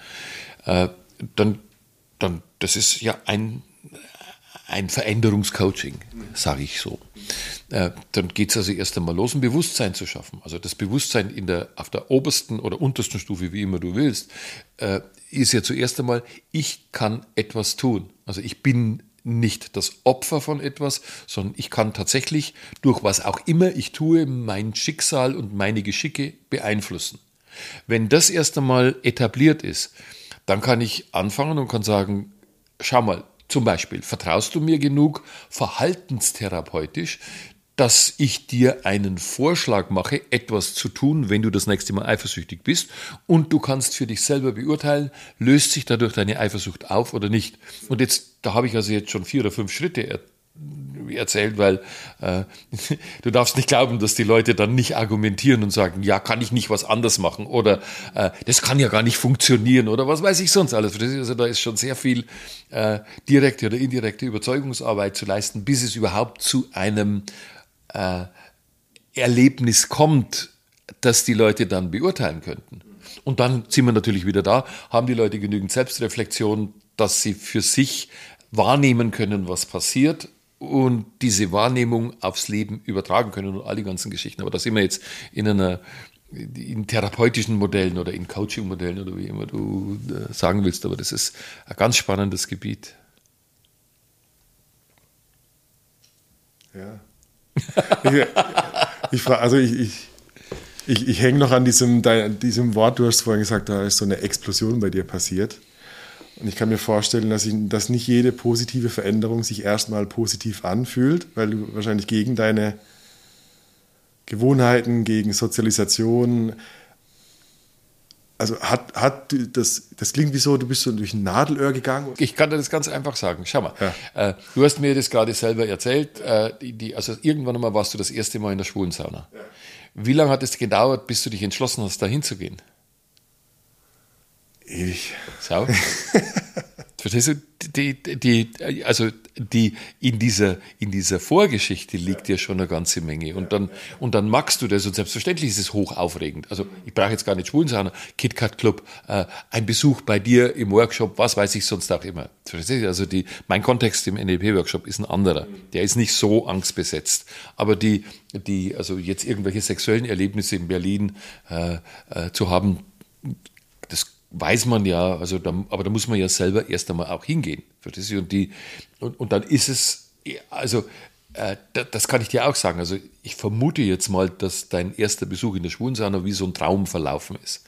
Äh, dann, dann, das ist ja ein, ein Veränderungscoaching, sage ich so. Äh, dann geht es also erst einmal los, ein Bewusstsein zu schaffen. Also das Bewusstsein in der, auf der obersten oder untersten Stufe, wie immer du willst, äh, ist ja zuerst einmal, ich kann etwas tun. Also ich bin nicht das Opfer von etwas, sondern ich kann tatsächlich durch was auch immer ich tue, mein Schicksal und meine Geschicke beeinflussen. Wenn das erst einmal etabliert ist, dann kann ich anfangen und kann sagen, schau mal, zum Beispiel, vertraust du mir genug verhaltenstherapeutisch, dass ich dir einen Vorschlag mache, etwas zu tun, wenn du das nächste Mal eifersüchtig bist und du kannst für dich selber beurteilen, löst sich dadurch deine Eifersucht auf oder nicht. Und jetzt, da habe ich also jetzt schon vier oder fünf Schritte er erzählt, weil äh, du darfst nicht glauben, dass die Leute dann nicht argumentieren und sagen, ja, kann ich nicht was anders machen oder äh, das kann ja gar nicht funktionieren oder was weiß ich sonst alles. Also da ist schon sehr viel äh, direkte oder indirekte Überzeugungsarbeit zu leisten, bis es überhaupt zu einem äh, Erlebnis kommt, das die Leute dann beurteilen könnten. Und dann sind wir natürlich wieder da, haben die Leute genügend Selbstreflexion, dass sie für sich wahrnehmen können, was passiert und diese Wahrnehmung aufs Leben übertragen können und all die ganzen Geschichten. Aber da sind wir jetzt in einer in therapeutischen Modellen oder in Coaching-Modellen oder wie immer du äh, sagen willst, aber das ist ein ganz spannendes Gebiet. Ja, ich, frage, also ich, ich, ich, ich hänge noch an diesem, diesem Wort, du hast vorhin gesagt, da ist so eine Explosion bei dir passiert. Und ich kann mir vorstellen, dass, ich, dass nicht jede positive Veränderung sich erstmal positiv anfühlt, weil du wahrscheinlich gegen deine Gewohnheiten, gegen Sozialisation. Also hat, hat das, das klingt wie so, du bist so durch ein Nadelöhr gegangen. Ich kann dir das ganz einfach sagen. Schau mal, Ja. äh, du hast mir das gerade selber erzählt. Äh, die, die, also irgendwann einmal warst du das erste Mal in der Schwulensauna. Wie lange hat es gedauert, bis du dich entschlossen hast, da hinzugehen? Ewig. Sau. Verstehst du? Die, die, also die, in, dieser, in dieser Vorgeschichte liegt ja schon eine ganze Menge. Und dann, und dann magst du das und selbstverständlich ist es hoch aufregend. Also ich brauche jetzt gar nicht schwulen sein, KitKat Club, äh, ein Besuch bei dir im Workshop, was weiß ich sonst auch immer. Verstehst du? Also die, mein Kontext im NLP-Workshop ist ein anderer. Der ist nicht so angstbesetzt. Aber die, die, also jetzt irgendwelche sexuellen Erlebnisse in Berlin äh, äh, zu haben, weiß man ja, also da, aber da muss man ja selber erst einmal auch hingehen. Verstehst du? Und, die, und, und dann ist es, also äh, da- das kann ich dir auch sagen. Also ich vermute jetzt mal, dass dein erster Besuch in der Schwulensauna wie so ein Traum verlaufen ist.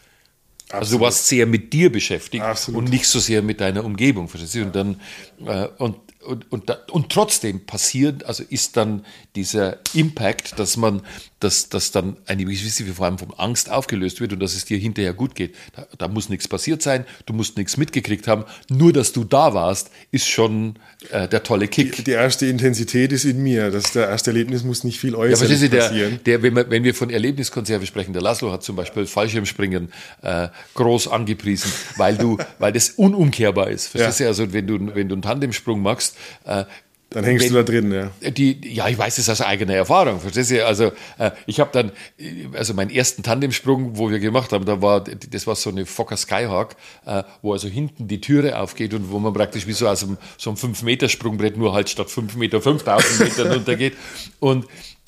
Also du warst sehr mit dir beschäftigt Absolut. und nicht so sehr mit deiner Umgebung, verstehst du? Und dann äh, und und, und, und trotzdem passiert, also ist dann dieser Impact, dass man, dass, dass dann eine gewisse Form von Angst aufgelöst wird und dass es dir hinterher gut geht. Da, da muss nichts passiert sein, du musst nichts mitgekriegt haben. Nur, dass du da warst, ist schon äh, der tolle Kick. Die erste Intensität ist in mir. Das der erste Erlebnis muss nicht viel Ja, äußerlich verstehst du, der, passieren. der, wenn, wir, wenn wir von Erlebniskonserve sprechen, der Laszlo hat zum Beispiel Fallschirmspringen äh, groß angepriesen, weil du, weil das unumkehrbar ist. Verstehst du? Also wenn du, wenn du einen Tandemsprung machst, äh, Dann hängst wenn- du da drin, ja. die, ja, ich weiß es aus eigener Erfahrung, verstehst du? Also äh, ich habe dann, also meinen ersten Tandemsprung, wo wir gemacht haben, da war, das war so eine Fokker Skyhawk, äh, wo also hinten die Türe aufgeht und wo man praktisch wie so aus einem, so einem 5-Meter-Sprungbrett nur halt statt 5 Meter 5000 Meter runtergeht. Und,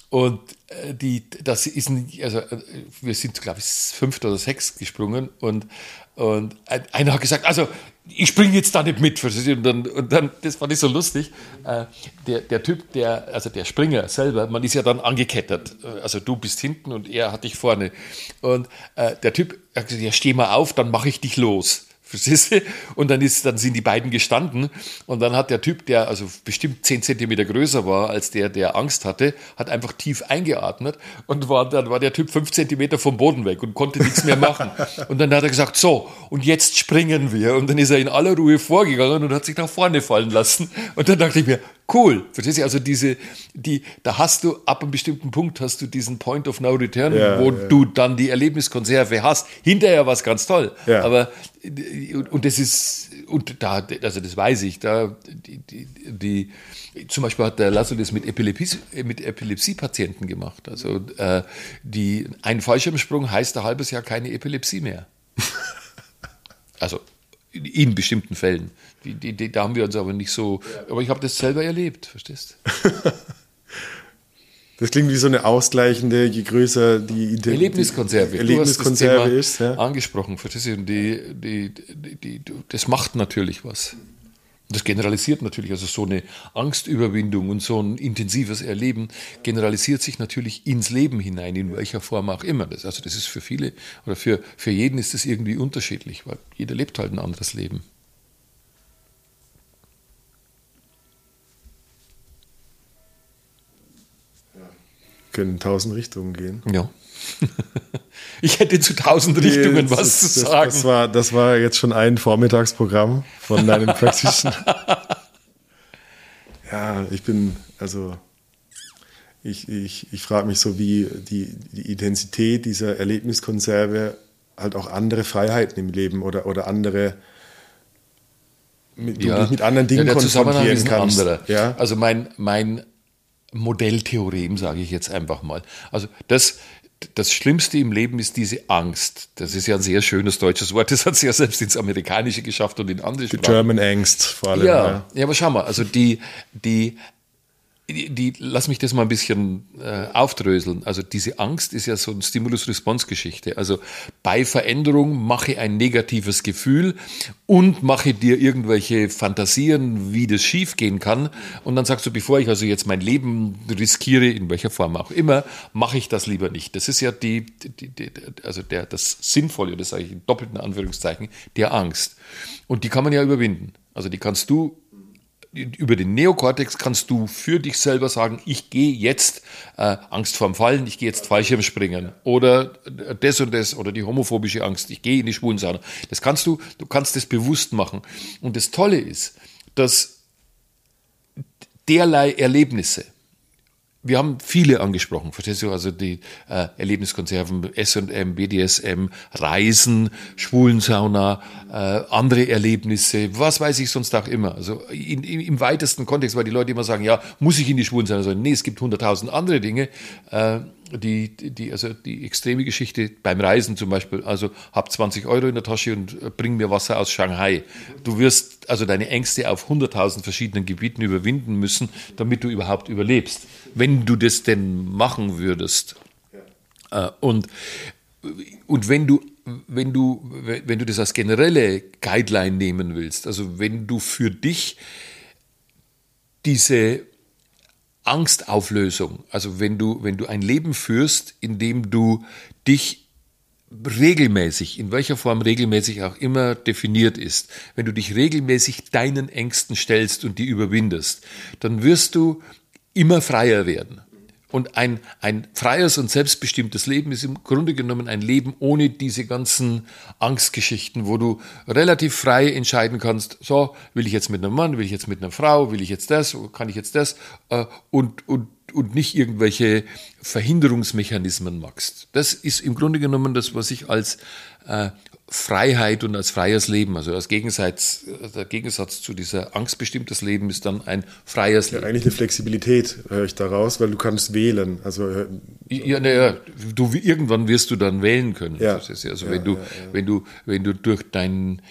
und äh, die, das ist, ein, also äh, wir sind, glaube ich, fünft oder sechs gesprungen und, und ein- einer hat gesagt, also ich springe jetzt da nicht mit. Und dann, und dann, das fand ich so lustig. Äh, der, der Typ, der, also der Springer selber, man ist ja dann angekettet. Äh, Also du bist hinten und er hat dich vorne. Und äh, der Typ hat gesagt, ja, steh mal auf, dann mache ich dich los. Verstehst du? Und dann, ist, dann sind die beiden gestanden und dann hat der Typ, der also bestimmt 10 Zentimeter größer war als der, der Angst hatte, hat einfach tief eingeatmet und war, dann war der Typ 5 Zentimeter vom Boden weg und konnte nichts mehr machen. Und dann hat er gesagt, so, und jetzt springen wir. Und dann ist er in aller Ruhe vorgegangen und hat sich nach vorne fallen lassen. Und dann dachte ich mir, cool. Verstehst du? Also diese, die, da hast du ab einem bestimmten Punkt hast du diesen Point of No Return, Ja, wo ja. du dann die Erlebniskonserve hast. Hinterher war es ganz toll. Ja. Aber und, das ist und da also das weiß ich da die, die, die zum Beispiel hat der Lasso das mit Epilepsie mit Epilepsiepatienten gemacht also äh, die ein Fallschirmsprung heißt ein halbes Jahr keine Epilepsie mehr also in bestimmten Fällen die, die, die, da haben wir uns aber nicht so aber ich habe das selber erlebt verstehst Das klingt wie so eine ausgleichende, je größer die Idee. Erlebniskonserve. Erlebniskonserve du ist, ja. angesprochen, verstehst du? Und die, die, die, die, das macht natürlich was. Das generalisiert natürlich, also so eine Angstüberwindung und so ein intensives Erleben generalisiert sich natürlich ins Leben hinein, in welcher Form auch immer. Das, also das ist für viele oder für, für jeden ist das irgendwie unterschiedlich, weil jeder lebt halt ein anderes Leben. Können in tausend Richtungen gehen. Ja. Ich hätte zu tausend Richtungen Das- was das, zu sagen. Das war, das war jetzt schon ein Vormittagsprogramm von deinem Practitioner. ja, ich bin, also, ich, ich, ich frage mich so, wie die, die Intensität dieser Erlebniskonserve halt auch andere Freiheiten im Leben oder, oder andere, mit, du dich mit anderen Dingen ja, konfrontieren ist kannst. Ja? Also mein, mein Modelltheorem, sage ich jetzt einfach mal. Also das, das Schlimmste im Leben ist diese Angst. Das ist ja ein sehr schönes deutsches Wort. Das hat es ja selbst ins Amerikanische geschafft und in andere Die Sprachen. German Angst vor allem. Ja, ja, aber schau mal, also die, die, die, die lass mich das mal ein bisschen äh, aufdröseln. Also diese Angst ist ja so eine Stimulus-Response-Geschichte. Also bei Veränderung mache ein negatives Gefühl und mache dir irgendwelche Fantasien, wie das schiefgehen kann. Und dann sagst du, bevor ich also jetzt mein Leben riskiere, in welcher Form auch immer, mache ich das lieber nicht. Das ist ja die, die, die also der, das Sinnvolle, das sage ich in doppelten Anführungszeichen, der Angst. Und die kann man ja überwinden. Also die kannst du über den Neokortex kannst du für dich selber sagen, ich gehe jetzt äh, Angst vorm Fallen, ich gehe jetzt Fallschirmspringen oder das und das oder die homophobische Angst, ich gehe in die Schwulensauna. Das kannst du, du kannst das bewusst machen. Und das Tolle ist, dass derlei Erlebnisse, wir haben viele angesprochen, verstehst du? Also die äh, Erlebniskonserven, S&M, BDSM, Reisen, Schwulensauna, äh, andere Erlebnisse, was weiß ich sonst auch immer. Also in, in, im weitesten Kontext, weil die Leute immer sagen, ja, muss ich in die Schwulensauna? Also, nee, es gibt hunderttausend andere Dinge. Äh, die, die, also die extreme Geschichte beim Reisen zum Beispiel, also hab 20 Euro in der Tasche und äh, bring mir Wasser aus Shanghai. Du wirst also deine Ängste auf 100.000 verschiedenen Gebieten überwinden müssen, damit du überhaupt überlebst, wenn du das denn machen würdest. Ja. Äh, und, und wenn du wenn du, wenn du das als generelle Guideline nehmen willst, also wenn du für dich diese Angstauflösung. Also wenn du, wenn du ein Leben führst, in dem du dich regelmäßig, in welcher Form regelmäßig auch immer definiert ist, wenn du dich regelmäßig deinen Ängsten stellst und die überwindest, dann wirst du immer freier werden. Und ein, ein freies und selbstbestimmtes Leben ist im Grunde genommen ein Leben ohne diese ganzen Angstgeschichten, wo du relativ frei entscheiden kannst, so, will ich jetzt mit einem Mann, will ich jetzt mit einer Frau, will ich jetzt das, kann ich jetzt das, äh, und, und, und nicht irgendwelche Verhinderungsmechanismen machst. Das ist im Grunde genommen das, was ich als äh, Freiheit und als freies Leben, also als Gegensatz, der Gegensatz zu dieser angstbestimmtes Leben ist dann ein freies ja, Leben. Eigentlich eine Flexibilität höre ich daraus, weil du kannst wählen. Also äh, ja, naja, du irgendwann wirst du dann wählen können. Ja. Also wenn du, wenn du, wenn du durch dein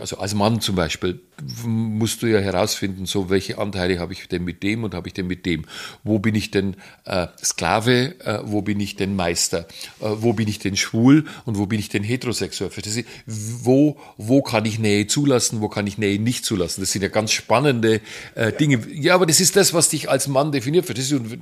also als Mann zum Beispiel, musst du ja herausfinden, so welche Anteile habe ich denn mit dem und habe ich denn mit dem? Wo bin ich denn äh, Sklave? Äh, wo bin ich denn Meister? Äh, wo bin ich denn schwul und wo bin ich denn heterosexuell? Wo, wo kann ich Nähe zulassen? Wo kann ich Nähe nicht zulassen? Das sind ja ganz spannende äh, Dinge. Ja, aber das ist das, was dich als Mann definiert.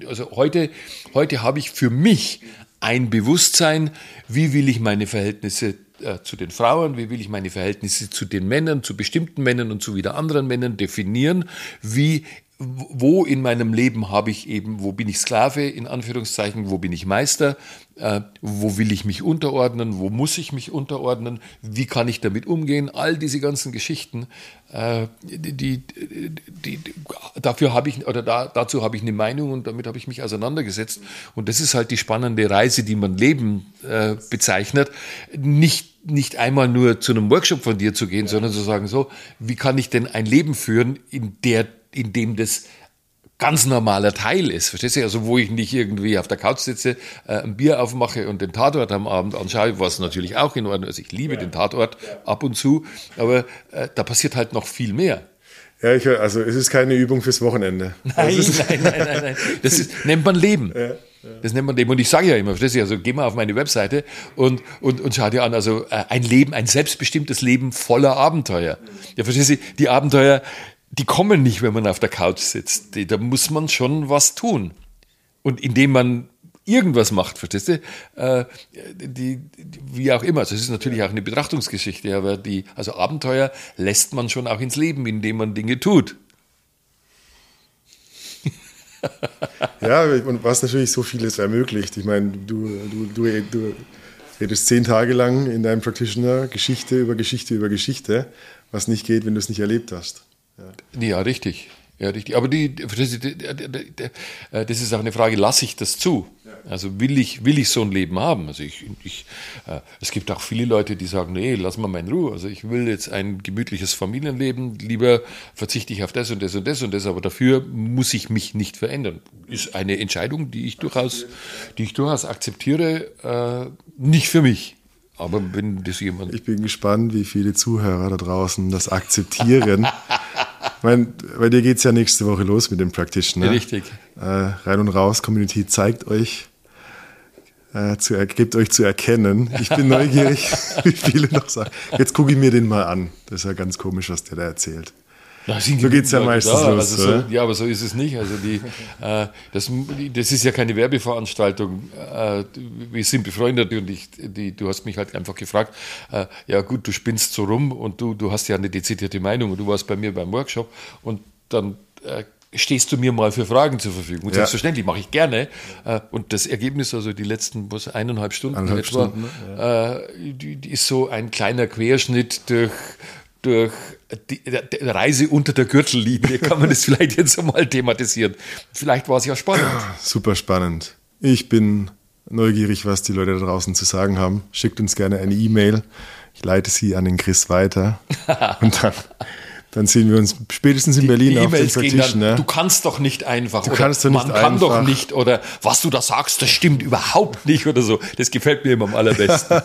Also heute, heute habe ich für mich ein Bewusstsein, wie will ich meine Verhältnisse äh, zu den Frauen, wie will ich meine Verhältnisse zu den Männern, zu bestimmten Männern und zu wieder anderen Männern definieren, wie wo in meinem Leben habe ich eben, wo bin ich Sklave in Anführungszeichen, wo bin ich Meister, äh, wo will ich mich unterordnen, wo muss ich mich unterordnen, wie kann ich damit umgehen, all diese ganzen Geschichten, äh, die, die, die, dafür habe ich oder da, dazu habe ich eine Meinung und damit habe ich mich auseinandergesetzt. Und das ist halt die spannende Reise, die man Leben äh, bezeichnet, nicht nicht einmal nur zu einem Workshop von dir zu gehen, ja. sondern zu sagen so, wie kann ich denn ein Leben führen, in der in dem das ganz normaler Teil ist. Verstehst du? Also wo ich nicht irgendwie auf der Couch sitze, äh, ein Bier aufmache und den Tatort am Abend anschaue, was natürlich auch in Ordnung ist. Ich liebe ja. den Tatort ab und zu, aber äh, da passiert halt noch viel mehr. Ja, ich, also es ist keine Übung fürs Wochenende. Nein, nein, nein, nein, nein. Das ist, nennt man Leben. Ja. Das nennt man Leben. Und ich sage ja immer, verstehst du, also geh mal auf meine Webseite und, und, und schau dir an, also äh, ein Leben, ein selbstbestimmtes Leben voller Abenteuer. Ja, verstehst du, die Abenteuer, die kommen nicht, wenn man auf der Couch sitzt. Da muss man schon was tun. Und indem man irgendwas macht, verstehst du? Äh, die, die, wie auch immer. Also es ist natürlich auch eine Betrachtungsgeschichte, aber die, also Abenteuer lässt man schon auch ins Leben, indem man Dinge tut. ja, und was natürlich so vieles ermöglicht. Ich meine, du, du, du, du redest zehn Tage lang in deinem Practitioner Geschichte über Geschichte über Geschichte, was nicht geht, wenn du es nicht erlebt hast. Ja, ja richtig. Ja, richtig. Aber die, das ist auch eine Frage, lasse ich das zu? Also will ich, will ich so ein Leben haben? Also ich, ich, äh, es gibt auch viele Leute, die sagen, nee, lass mal in Ruhe. Also ich will jetzt ein gemütliches Familienleben, lieber verzichte ich auf das und das und das und das, aber dafür muss ich mich nicht verändern. Ist eine Entscheidung, die ich durchaus, die ich durchaus akzeptiere, äh, nicht für mich. Aber wenn das jemand. Ich bin gespannt, wie viele Zuhörer da draußen das akzeptieren. mein, bei dir geht es ja nächste Woche los mit dem Practitioner. Richtig. Äh, rein und raus, Community zeigt euch, äh, zu, gebt euch zu erkennen. Ich bin neugierig, wie viele noch sagen. Jetzt gucke ich mir den mal an. Das ist ja ganz komisch, was der da erzählt. Na, so geht es ja meistens da, los. Also so, ja, aber so ist es nicht. Also die, äh, das, das ist ja keine Werbeveranstaltung. Äh, wir sind befreundet und ich, die, du hast mich halt einfach gefragt, äh, ja gut, du spinnst so rum und du, du hast ja eine dezidierte Meinung und du warst bei mir beim Workshop und dann äh, stehst du mir mal für Fragen zur Verfügung. Und Ja. selbstverständlich mache ich gerne. Äh, und das Ergebnis, also die letzten was, eineinhalb Stunden Eineinhalb etwa, Stunden, äh, die, die ist so ein kleiner Querschnitt durch durch die, die Reise unter der Gürtellinie kann man das vielleicht jetzt einmal thematisieren. Vielleicht war es ja spannend. Super spannend. Ich bin neugierig, was die Leute da draußen zu sagen haben. Schickt uns gerne eine E-Mail. Ich leite sie an den Chris weiter. Und dann, dann sehen wir uns spätestens in Berlin Die auf Tisch. dann, Ne? du kannst doch nicht einfach. oder kannst doch nicht man kann doch einfach. nicht oder was du da sagst, das stimmt überhaupt nicht oder so. Das gefällt mir immer am allerbesten.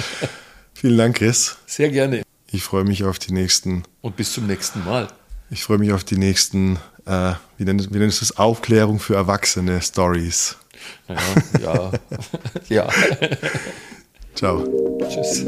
Vielen Dank, Chris. Sehr gerne. Ich freue mich auf die nächsten, Und bis zum nächsten Mal. ich freue mich auf die nächsten, äh, wie nennst, wie nennst du es, Aufklärung für Erwachsene Stories. Ja, ja. ja. Ciao. Tschüss.